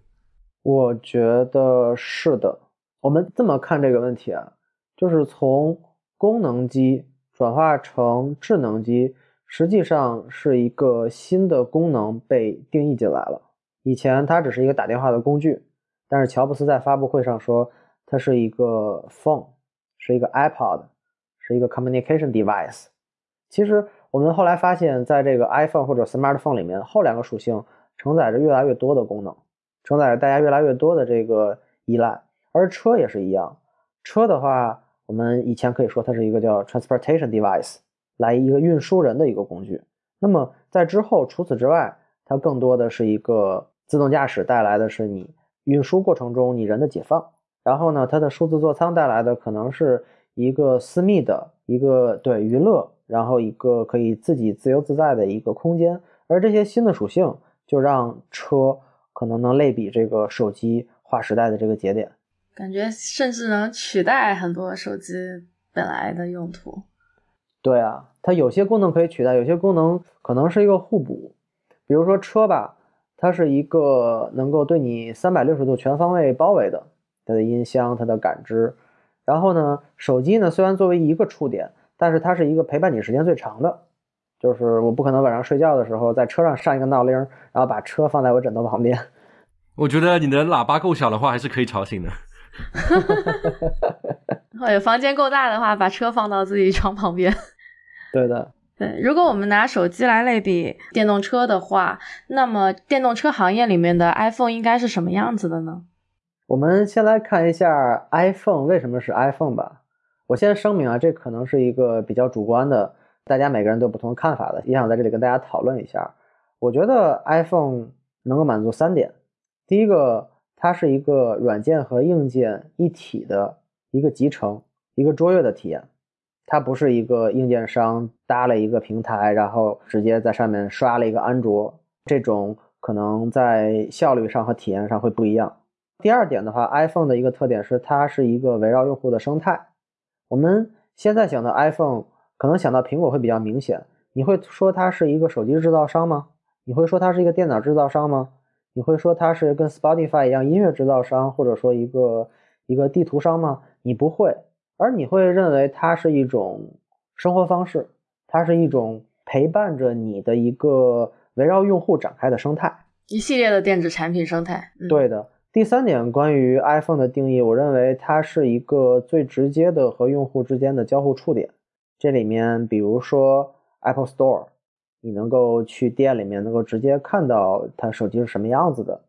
我觉得是的。我们这么看这个问题啊，就是从功能机转化成智能机。实际上是一个新的功能被定义进来了。以前它只是一个打电话的工具，但是乔布斯在发布会上说，它是一个 phone，是一个 iPod，是一个 communication device。其实我们后来发现，在这个 iPhone 或者 smartphone 里面，后两个属性承载着越来越多的功能，承载着大家越来越多的这个依赖。而车也是一样，车的话，我们以前可以说它是一个叫 transportation device。来一个运输人的一个工具，那么在之后，除此之外，它更多的是一个自动驾驶带来的是你运输过程中你人的解放，然后呢，它的数字座舱带来的可能是一个私密的一个对娱乐，然后一个可以自己自由自在的一个空间，而这些新的属性就让车可能能类比这个手机划时代的这个节点，感觉甚至能取代很多手机本来的用途。对啊，它有些功能可以取代，有些功能可能是一个互补。比如说车吧，它是一个能够对你三百六十度全方位包围的，它的音箱、它的感知。然后呢，手机呢虽然作为一个触点，但是它是一个陪伴你时间最长的。就是我不可能晚上睡觉的时候在车上上一个闹铃，然后把车放在我枕头旁边。<laughs> 我觉得你的喇叭够小的话，还是可以吵醒的。<laughs> <laughs> 或者房间够大的话，把车放到自己床旁边。对的，对。如果我们拿手机来类比电动车的话，那么电动车行业里面的 iPhone 应该是什么样子的呢？我们先来看一下 iPhone 为什么是 iPhone 吧。我先声明啊，这可能是一个比较主观的，大家每个人都有不同看法的，也想在这里跟大家讨论一下。我觉得 iPhone 能够满足三点：第一个，它是一个软件和硬件一体的一个集成，一个卓越的体验。它不是一个硬件商搭了一个平台，然后直接在上面刷了一个安卓，这种可能在效率上和体验上会不一样。第二点的话，iPhone 的一个特点是它是一个围绕用户的生态。我们现在想到 iPhone，可能想到苹果会比较明显。你会说它是一个手机制造商吗？你会说它是一个电脑制造商吗？你会说它是跟 Spotify 一样音乐制造商，或者说一个一个地图商吗？你不会。而你会认为它是一种生活方式，它是一种陪伴着你的一个围绕用户展开的生态，一系列的电子产品生态。嗯、对的。第三点，关于 iPhone 的定义，我认为它是一个最直接的和用户之间的交互触点。这里面，比如说 Apple Store，你能够去店里面能够直接看到它手机是什么样子的。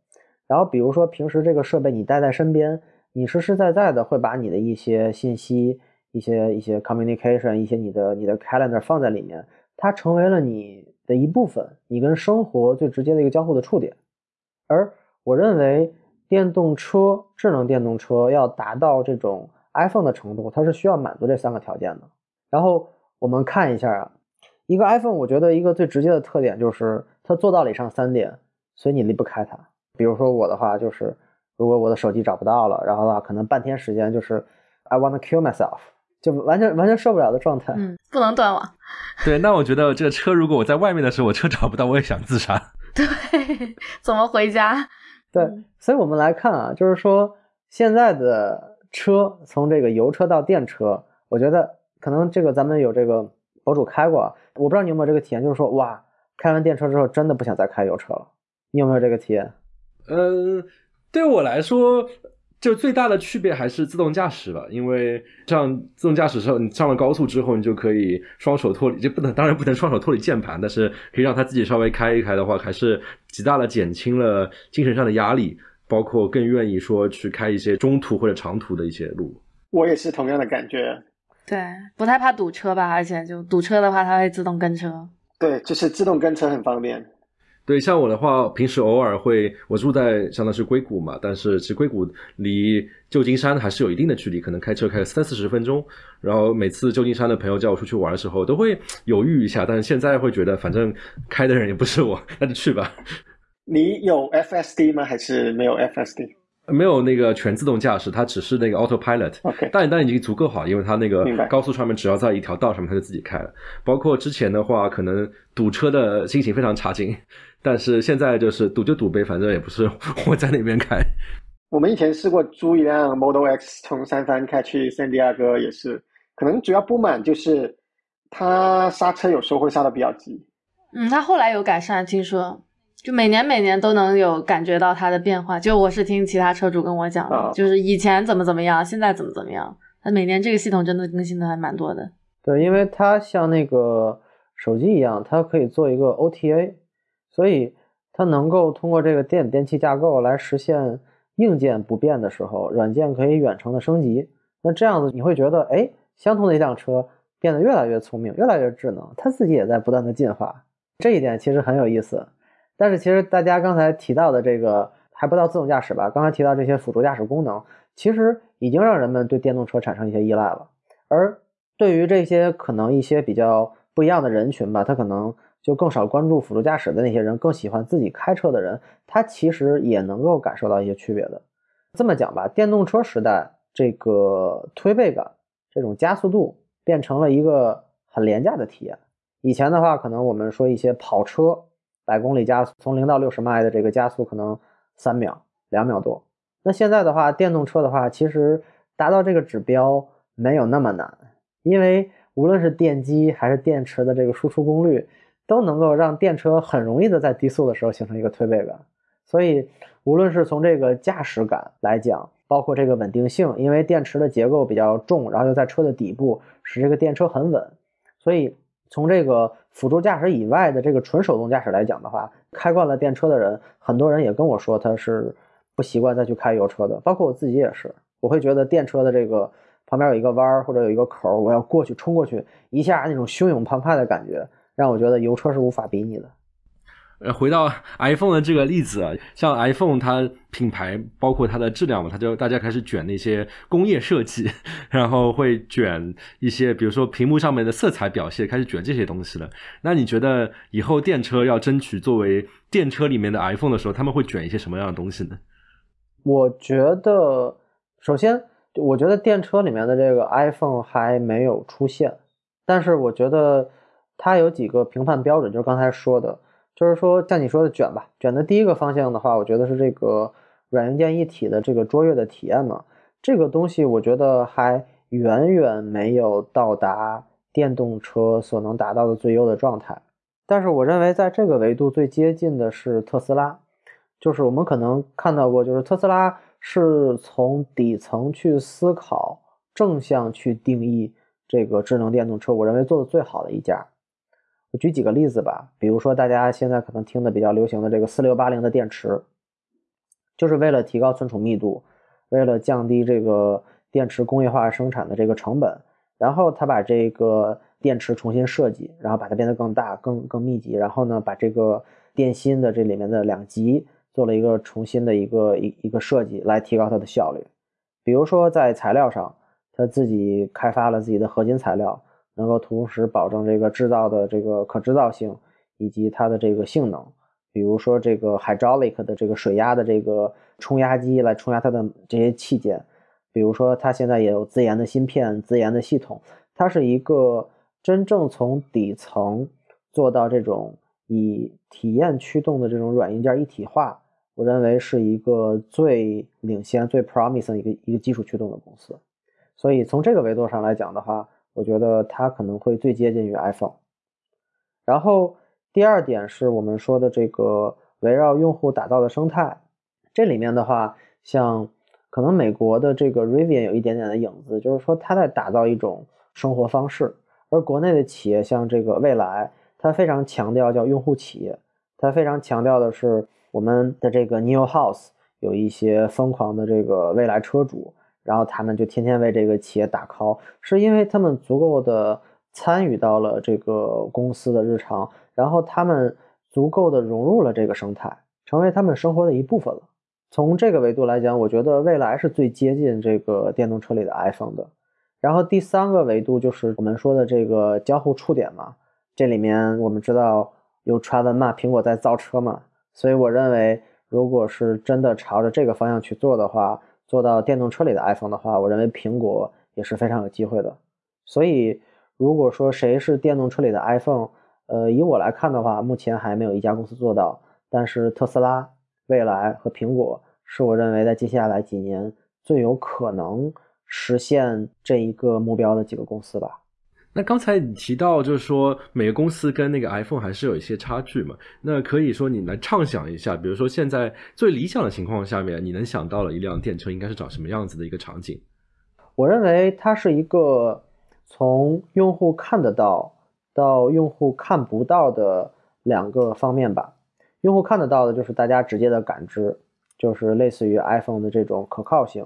然后，比如说平时这个设备你带在身边，你实实在在的会把你的一些信息、一些一些 communication、一些你的你的 calendar 放在里面，它成为了你的一部分，你跟生活最直接的一个交互的触点。而我认为。电动车，智能电动车要达到这种 iPhone 的程度，它是需要满足这三个条件的。然后我们看一下啊，一个 iPhone，我觉得一个最直接的特点就是它做到了以上三点，所以你离不开它。比如说我的话，就是如果我的手机找不到了，然后的话可能半天时间就是 I want to kill myself，就完全完全受不了的状态。嗯，不能断网。<laughs> 对，那我觉得这个车，如果我在外面的时候，我车找不到，我也想自杀。<laughs> 对，怎么回家？对，所以我们来看啊，就是说现在的车从这个油车到电车，我觉得可能这个咱们有这个博主开过，我不知道你有没有这个体验，就是说哇，开完电车之后真的不想再开油车了，你有没有这个体验？嗯，对我来说。就最大的区别还是自动驾驶吧，因为像自动驾驶时候，你上了高速之后，你就可以双手脱离，就不能当然不能双手脱离键盘，但是可以让它自己稍微开一开的话，还是极大的减轻了精神上的压力，包括更愿意说去开一些中途或者长途的一些路。我也是同样的感觉，对，不太怕堵车吧，而且就堵车的话，它会自动跟车。对，就是自动跟车很方便。对，像我的话，平时偶尔会，我住在相当是硅谷嘛，但是其实硅谷离旧金山还是有一定的距离，可能开车开三四十分钟。然后每次旧金山的朋友叫我出去玩的时候，都会犹豫一下，但是现在会觉得，反正开的人也不是我，那就去吧。你有 FSD 吗？还是没有 FSD？没有那个全自动驾驶，它只是那个 Autopilot。OK，但但已经足够好，因为它那个高速上面只要在一条道上面，它就自己开了。包括之前的话，可能堵车的心情非常差劲，但是现在就是堵就堵呗，反正也不是我在那边开。我们以前试过租一辆 Model X 从三藩开去圣地亚哥，也是可能主要不满就是它刹车有时候会刹的比较急。嗯，它后来有改善，听说。就每年每年都能有感觉到它的变化，就我是听其他车主跟我讲的，就是以前怎么怎么样，现在怎么怎么样。它每年这个系统真的更新的还蛮多的。对，因为它像那个手机一样，它可以做一个 OTA，所以它能够通过这个电子电器架构来实现硬件不变的时候，软件可以远程的升级。那这样子你会觉得，哎，相同的一辆车变得越来越聪明，越来越智能，它自己也在不断的进化。这一点其实很有意思。但是其实大家刚才提到的这个还不到自动驾驶吧？刚才提到这些辅助驾驶功能，其实已经让人们对电动车产生一些依赖了。而对于这些可能一些比较不一样的人群吧，他可能就更少关注辅助驾驶的那些人，更喜欢自己开车的人，他其实也能够感受到一些区别的。这么讲吧，电动车时代这个推背感、这种加速度变成了一个很廉价的体验。以前的话，可能我们说一些跑车。百公里加速，从零到六十迈的这个加速可能三秒、两秒多。那现在的话，电动车的话，其实达到这个指标没有那么难，因为无论是电机还是电池的这个输出功率，都能够让电车很容易的在低速的时候形成一个推背感。所以，无论是从这个驾驶感来讲，包括这个稳定性，因为电池的结构比较重，然后又在车的底部，使这个电车很稳，所以。从这个辅助驾驶以外的这个纯手动驾驶来讲的话，开惯了电车的人，很多人也跟我说他是不习惯再去开油车的，包括我自己也是。我会觉得电车的这个旁边有一个弯儿或者有一个口，我要过去冲过去，一下那种汹涌澎湃的感觉，让我觉得油车是无法比拟的。呃，回到 iPhone 的这个例子啊，像 iPhone 它品牌包括它的质量嘛，它就大家开始卷那些工业设计，<laughs> 然后会卷一些，比如说屏幕上面的色彩表现，开始卷这些东西了。那你觉得以后电车要争取作为电车里面的 iPhone 的时候，他们会卷一些什么样的东西呢？我觉得，首先，我觉得电车里面的这个 iPhone 还没有出现，但是我觉得它有几个评判标准，就是刚才说的。就是说，像你说的卷吧，卷的第一个方向的话，我觉得是这个软硬件一体的这个卓越的体验嘛。这个东西我觉得还远远没有到达电动车所能达到的最优的状态。但是我认为，在这个维度最接近的是特斯拉，就是我们可能看到过，就是特斯拉是从底层去思考，正向去定义这个智能电动车，我认为做的最好的一家。举几个例子吧，比如说大家现在可能听的比较流行的这个四六八零的电池，就是为了提高存储密度，为了降低这个电池工业化生产的这个成本，然后他把这个。电池重新设计，然后把它变得更大、更更密集，然后呢，把这个电芯的这里面的两极做了一个重新的一个一一个设计，来提高它的效率。比如说在材料上，他自己开发了自己的合金材料，能够同时保证这个制造的这个可制造性以及它的这个性能。比如说这个 hydraulic 的这个水压的这个冲压机来冲压它的这些器件。比如说它现在也有自研的芯片、自研的系统，它是一个。真正从底层做到这种以体验驱动的这种软硬件一体化，我认为是一个最领先、最 promising 一个一个基础驱动的公司。所以从这个维度上来讲的话，我觉得它可能会最接近于 iPhone。然后第二点是我们说的这个围绕用户打造的生态，这里面的话，像可能美国的这个 Rivian 有一点点的影子，就是说它在打造一种生活方式。而国内的企业像这个蔚来，它非常强调叫用户企业，它非常强调的是我们的这个 New House 有一些疯狂的这个未来车主，然后他们就天天为这个企业打 call，是因为他们足够的参与到了这个公司的日常，然后他们足够的融入了这个生态，成为他们生活的一部分了。从这个维度来讲，我觉得未来是最接近这个电动车里的 iPhone 的。然后第三个维度就是我们说的这个交互触点嘛，这里面我们知道有传闻嘛，苹果在造车嘛，所以我认为如果是真的朝着这个方向去做的话，做到电动车里的 iPhone 的话，我认为苹果也是非常有机会的。所以如果说谁是电动车里的 iPhone，呃，以我来看的话，目前还没有一家公司做到，但是特斯拉、蔚来和苹果是我认为在接下来几年最有可能。实现这一个目标的几个公司吧。那刚才你提到，就是说每个公司跟那个 iPhone 还是有一些差距嘛？那可以说你来畅想一下，比如说现在最理想的情况下面，你能想到了一辆电车应该是长什么样子的一个场景？我认为它是一个从用户看得到到用户看不到的两个方面吧。用户看得到的就是大家直接的感知，就是类似于 iPhone 的这种可靠性。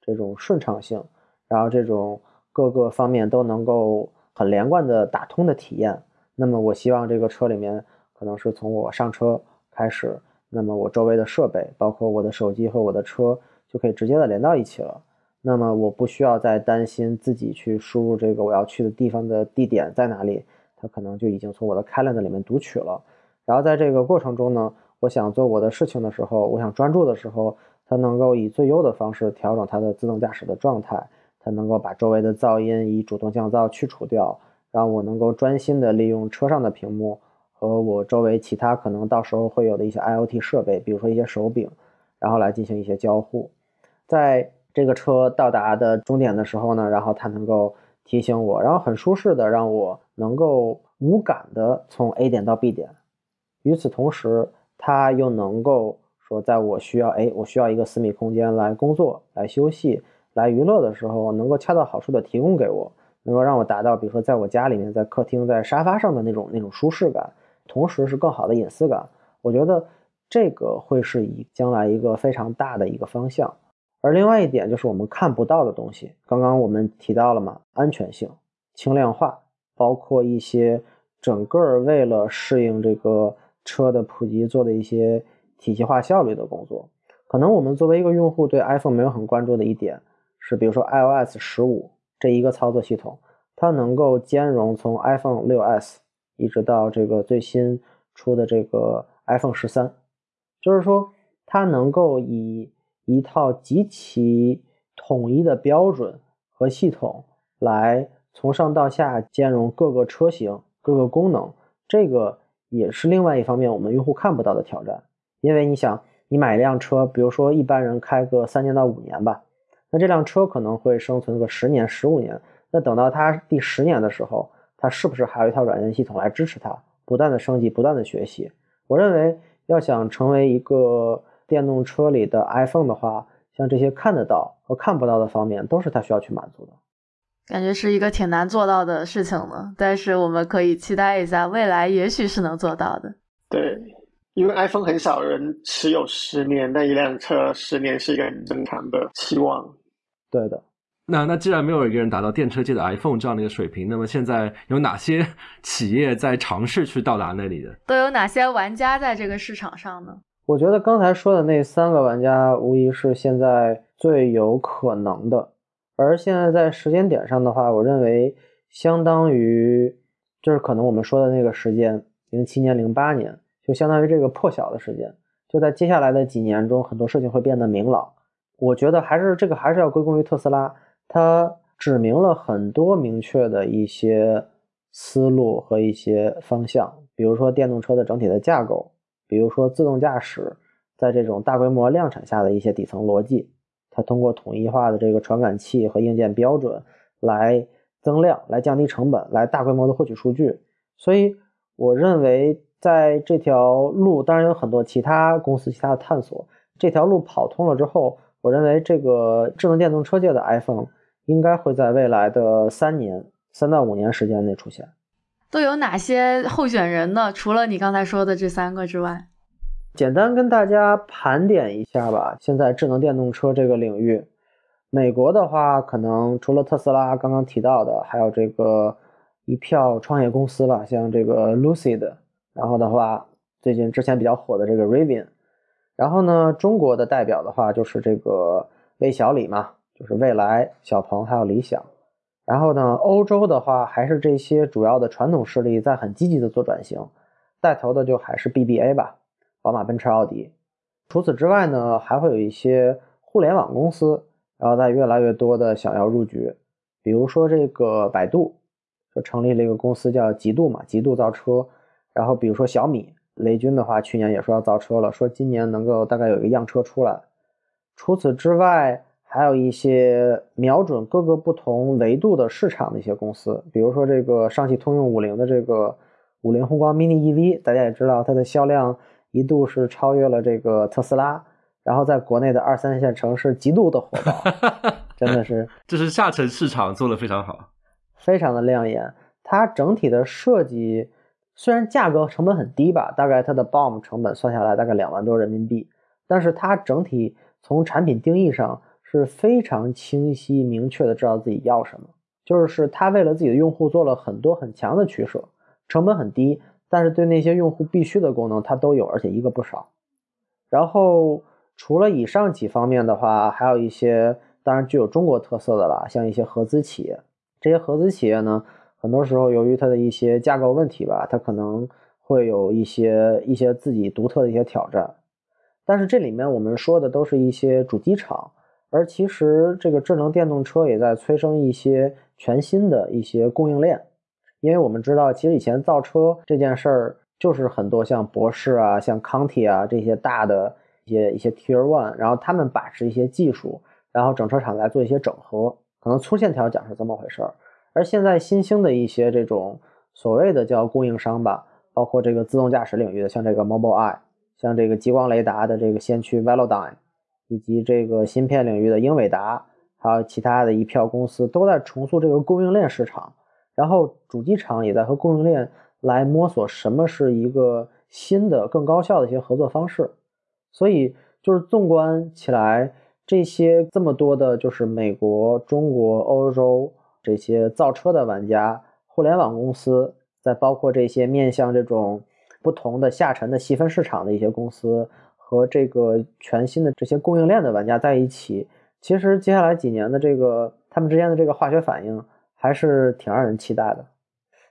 这种顺畅性，然后这种各个方面都能够很连贯的打通的体验。那么我希望这个车里面可能是从我上车开始，那么我周围的设备，包括我的手机和我的车，就可以直接的连到一起了。那么我不需要再担心自己去输入这个我要去的地方的地点在哪里，它可能就已经从我的 Calendar 里面读取了。然后在这个过程中呢，我想做我的事情的时候，我想专注的时候。它能够以最优的方式调整它的自动驾驶的状态，它能够把周围的噪音以主动降噪去除掉，让我能够专心的利用车上的屏幕和我周围其他可能到时候会有的一些 IoT 设备，比如说一些手柄，然后来进行一些交互。在这个车到达的终点的时候呢，然后它能够提醒我，然后很舒适的让我能够无感的从 A 点到 B 点。与此同时，它又能够。说，在我需要哎，我需要一个私密空间来工作、来休息、来娱乐的时候，能够恰到好处的提供给我，能够让我达到，比如说在我家里面，在客厅、在沙发上的那种那种舒适感，同时是更好的隐私感。我觉得这个会是以将来一个非常大的一个方向。而另外一点就是我们看不到的东西，刚刚我们提到了嘛，安全性、轻量化，包括一些整个为了适应这个车的普及做的一些。体系化效率的工作，可能我们作为一个用户对 iPhone 没有很关注的一点是，比如说 iOS 十五这一个操作系统，它能够兼容从 iPhone 六 S 一直到这个最新出的这个 iPhone 十三，就是说它能够以一套极其统一的标准和系统来从上到下兼容各个车型、各个功能，这个也是另外一方面我们用户看不到的挑战。因为你想，你买一辆车，比如说一般人开个三年到五年吧，那这辆车可能会生存个十年、十五年。那等到它第十年的时候，它是不是还有一套软件系统来支持它，不断的升级、不断的学习？我认为，要想成为一个电动车里的 iPhone 的话，像这些看得到和看不到的方面，都是它需要去满足的。感觉是一个挺难做到的事情呢，但是我们可以期待一下，未来也许是能做到的。对，因为 iPhone 很少人持有十年，但一辆车十年是一个很正常的期望。对的。那那既然没有一个人达到电车界的 iPhone 这样的一个水平，那么现在有哪些 <laughs> 企业在尝试去到达那里的？都有哪些玩家在这个市场上呢？我觉得刚才说的那三个玩家，无疑是现在最有可能的。而现在在时间点上的话，我认为相当于就是可能我们说的那个时间，零七年、零八年，就相当于这个破晓的时间。就在接下来的几年中，很多事情会变得明朗。我觉得还是这个还是要归功于特斯拉，它指明了很多明确的一些思路和一些方向，比如说电动车的整体的架构，比如说自动驾驶在这种大规模量产下的一些底层逻辑。它通过统一化的这个传感器和硬件标准来增量、来降低成本、来大规模的获取数据。所以，我认为在这条路，当然有很多其他公司、其他的探索。这条路跑通了之后，我认为这个智能电动车界的 iPhone 应该会在未来的三年、三到五年时间内出现。都有哪些候选人呢？除了你刚才说的这三个之外？简单跟大家盘点一下吧。现在智能电动车这个领域，美国的话，可能除了特斯拉刚刚提到的，还有这个一票创业公司吧，像这个 Lucid，然后的话，最近之前比较火的这个 Rivian，然后呢，中国的代表的话就是这个魏小李嘛，就是蔚来、小鹏还有理想。然后呢，欧洲的话还是这些主要的传统势力在很积极的做转型，带头的就还是 BBA 吧。宝马、奔驰、奥迪。除此之外呢，还会有一些互联网公司，然后在越来越多的想要入局。比如说这个百度，就成立了一个公司叫极度嘛，极度造车。然后比如说小米，雷军的话去年也说要造车了，说今年能够大概有一个样车出来。除此之外，还有一些瞄准各个不同维度的市场的一些公司，比如说这个上汽通用五菱的这个五菱宏光 mini EV，大家也知道它的销量。一度是超越了这个特斯拉，然后在国内的二三线城市极度的火爆，真的是，<laughs> 这是下沉市场做的非常好，非常的亮眼。它整体的设计虽然价格成本很低吧，大概它的 BOM 成本算下来大概两万多人民币，但是它整体从产品定义上是非常清晰明确的知道自己要什么，就是它为了自己的用户做了很多很强的取舍，成本很低。但是对那些用户必须的功能，它都有，而且一个不少。然后除了以上几方面的话，还有一些当然具有中国特色的了，像一些合资企业。这些合资企业呢，很多时候由于它的一些架构问题吧，它可能会有一些一些自己独特的一些挑战。但是这里面我们说的都是一些主机厂，而其实这个智能电动车也在催生一些全新的一些供应链。因为我们知道，其实以前造车这件事儿，就是很多像博世啊、像康体啊这些大的一些一些 Tier One，然后他们把持一些技术，然后整车厂来做一些整合，可能粗线条讲是这么回事儿。而现在新兴的一些这种所谓的叫供应商吧，包括这个自动驾驶领域的，像这个 Mobileye，像这个激光雷达的这个先驱 Velodyne，以及这个芯片领域的英伟达，还有其他的一票公司，都在重塑这个供应链市场。然后主机厂也在和供应链来摸索什么是一个新的、更高效的一些合作方式。所以就是纵观起来，这些这么多的，就是美国、中国、欧洲这些造车的玩家、互联网公司，再包括这些面向这种不同的下沉的细分市场的一些公司和这个全新的这些供应链的玩家在一起，其实接下来几年的这个他们之间的这个化学反应。还是挺让人期待的，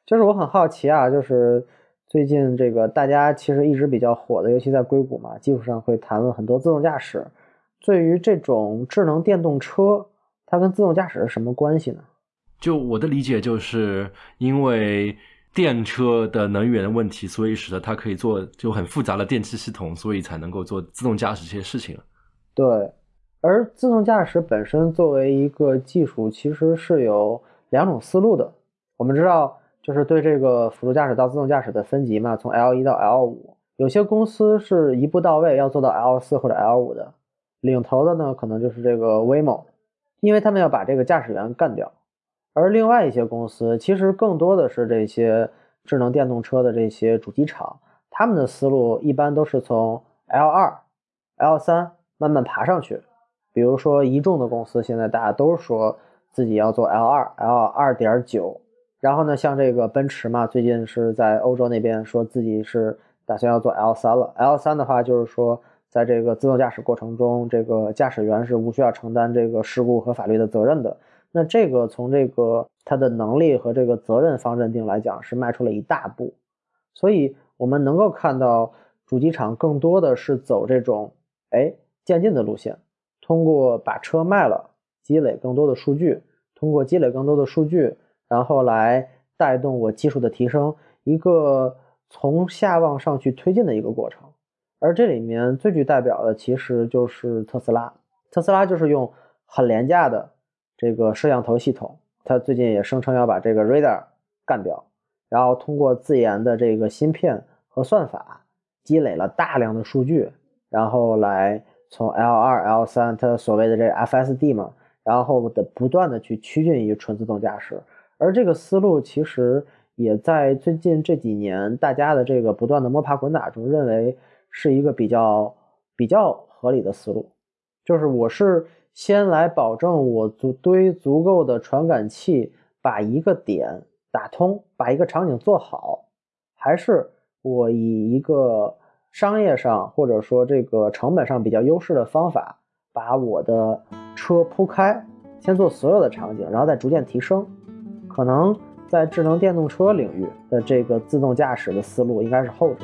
就是我很好奇啊，就是最近这个大家其实一直比较火的，尤其在硅谷嘛，技术上会谈论很多自动驾驶。对于这种智能电动车，它跟自动驾驶是什么关系呢？就我的理解，就是因为电车的能源问题，所以使得它可以做就很复杂的电气系统，所以才能够做自动驾驶这些事情。对，而自动驾驶本身作为一个技术，其实是有两种思路的。我们知道，就是对这个辅助驾驶到自动驾驶的分级嘛，从 L 一到 L 五，有些公司是一步到位，要做到 L 四或者 L 五的。领头的呢，可能就是这个 Waymo，因为他们要把这个驾驶员干掉。而另外一些公司，其实更多的是这些智能电动车的这些主机厂，他们的思路一般都是从 L 二、L 三慢慢爬上去。比如说一众的公司，现在大家都说自己要做 L 二、L 二点九。然后呢，像这个奔驰嘛，最近是在欧洲那边说自己是打算要做 L 三了。L 三的话，就是说在这个自动驾驶过程中，这个驾驶员是无需要承担这个事故和法律的责任的。那这个从这个它的能力和这个责任方认定来讲，是迈出了一大步。所以我们能够看到主机厂更多的是走这种哎渐进的路线，通过把车卖了，积累更多的数据，通过积累更多的数据。然后来带动我技术的提升，一个从下往上去推进的一个过程。而这里面最具代表的其实就是特斯拉。特斯拉就是用很廉价的这个摄像头系统，它最近也声称要把这个 radar 干掉，然后通过自研的这个芯片和算法，积累了大量的数据，然后来从 L 二、L 三，它所谓的这 FSD 嘛，然后的不断的去趋近于纯自动驾驶。而这个思路其实也在最近这几年，大家的这个不断的摸爬滚打中，认为是一个比较比较合理的思路。就是我是先来保证我足堆足够的传感器，把一个点打通，把一个场景做好，还是我以一个商业上或者说这个成本上比较优势的方法，把我的车铺开，先做所有的场景，然后再逐渐提升。可能在智能电动车领域的这个自动驾驶的思路应该是后者，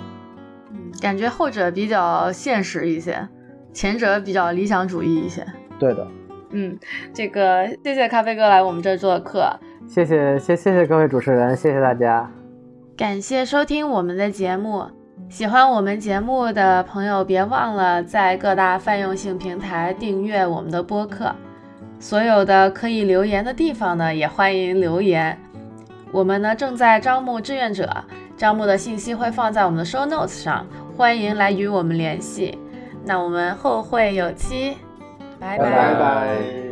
嗯，感觉后者比较现实一些，前者比较理想主义一些。对的，嗯，这个谢谢咖啡哥来我们这儿做客，谢谢谢谢谢各位主持人，谢谢大家，感谢收听我们的节目。喜欢我们节目的朋友，别忘了在各大泛用性平台订阅我们的播客。所有的可以留言的地方呢，也欢迎留言。我们呢正在招募志愿者，招募的信息会放在我们的 show notes 上，欢迎来与我们联系。那我们后会有期，拜拜。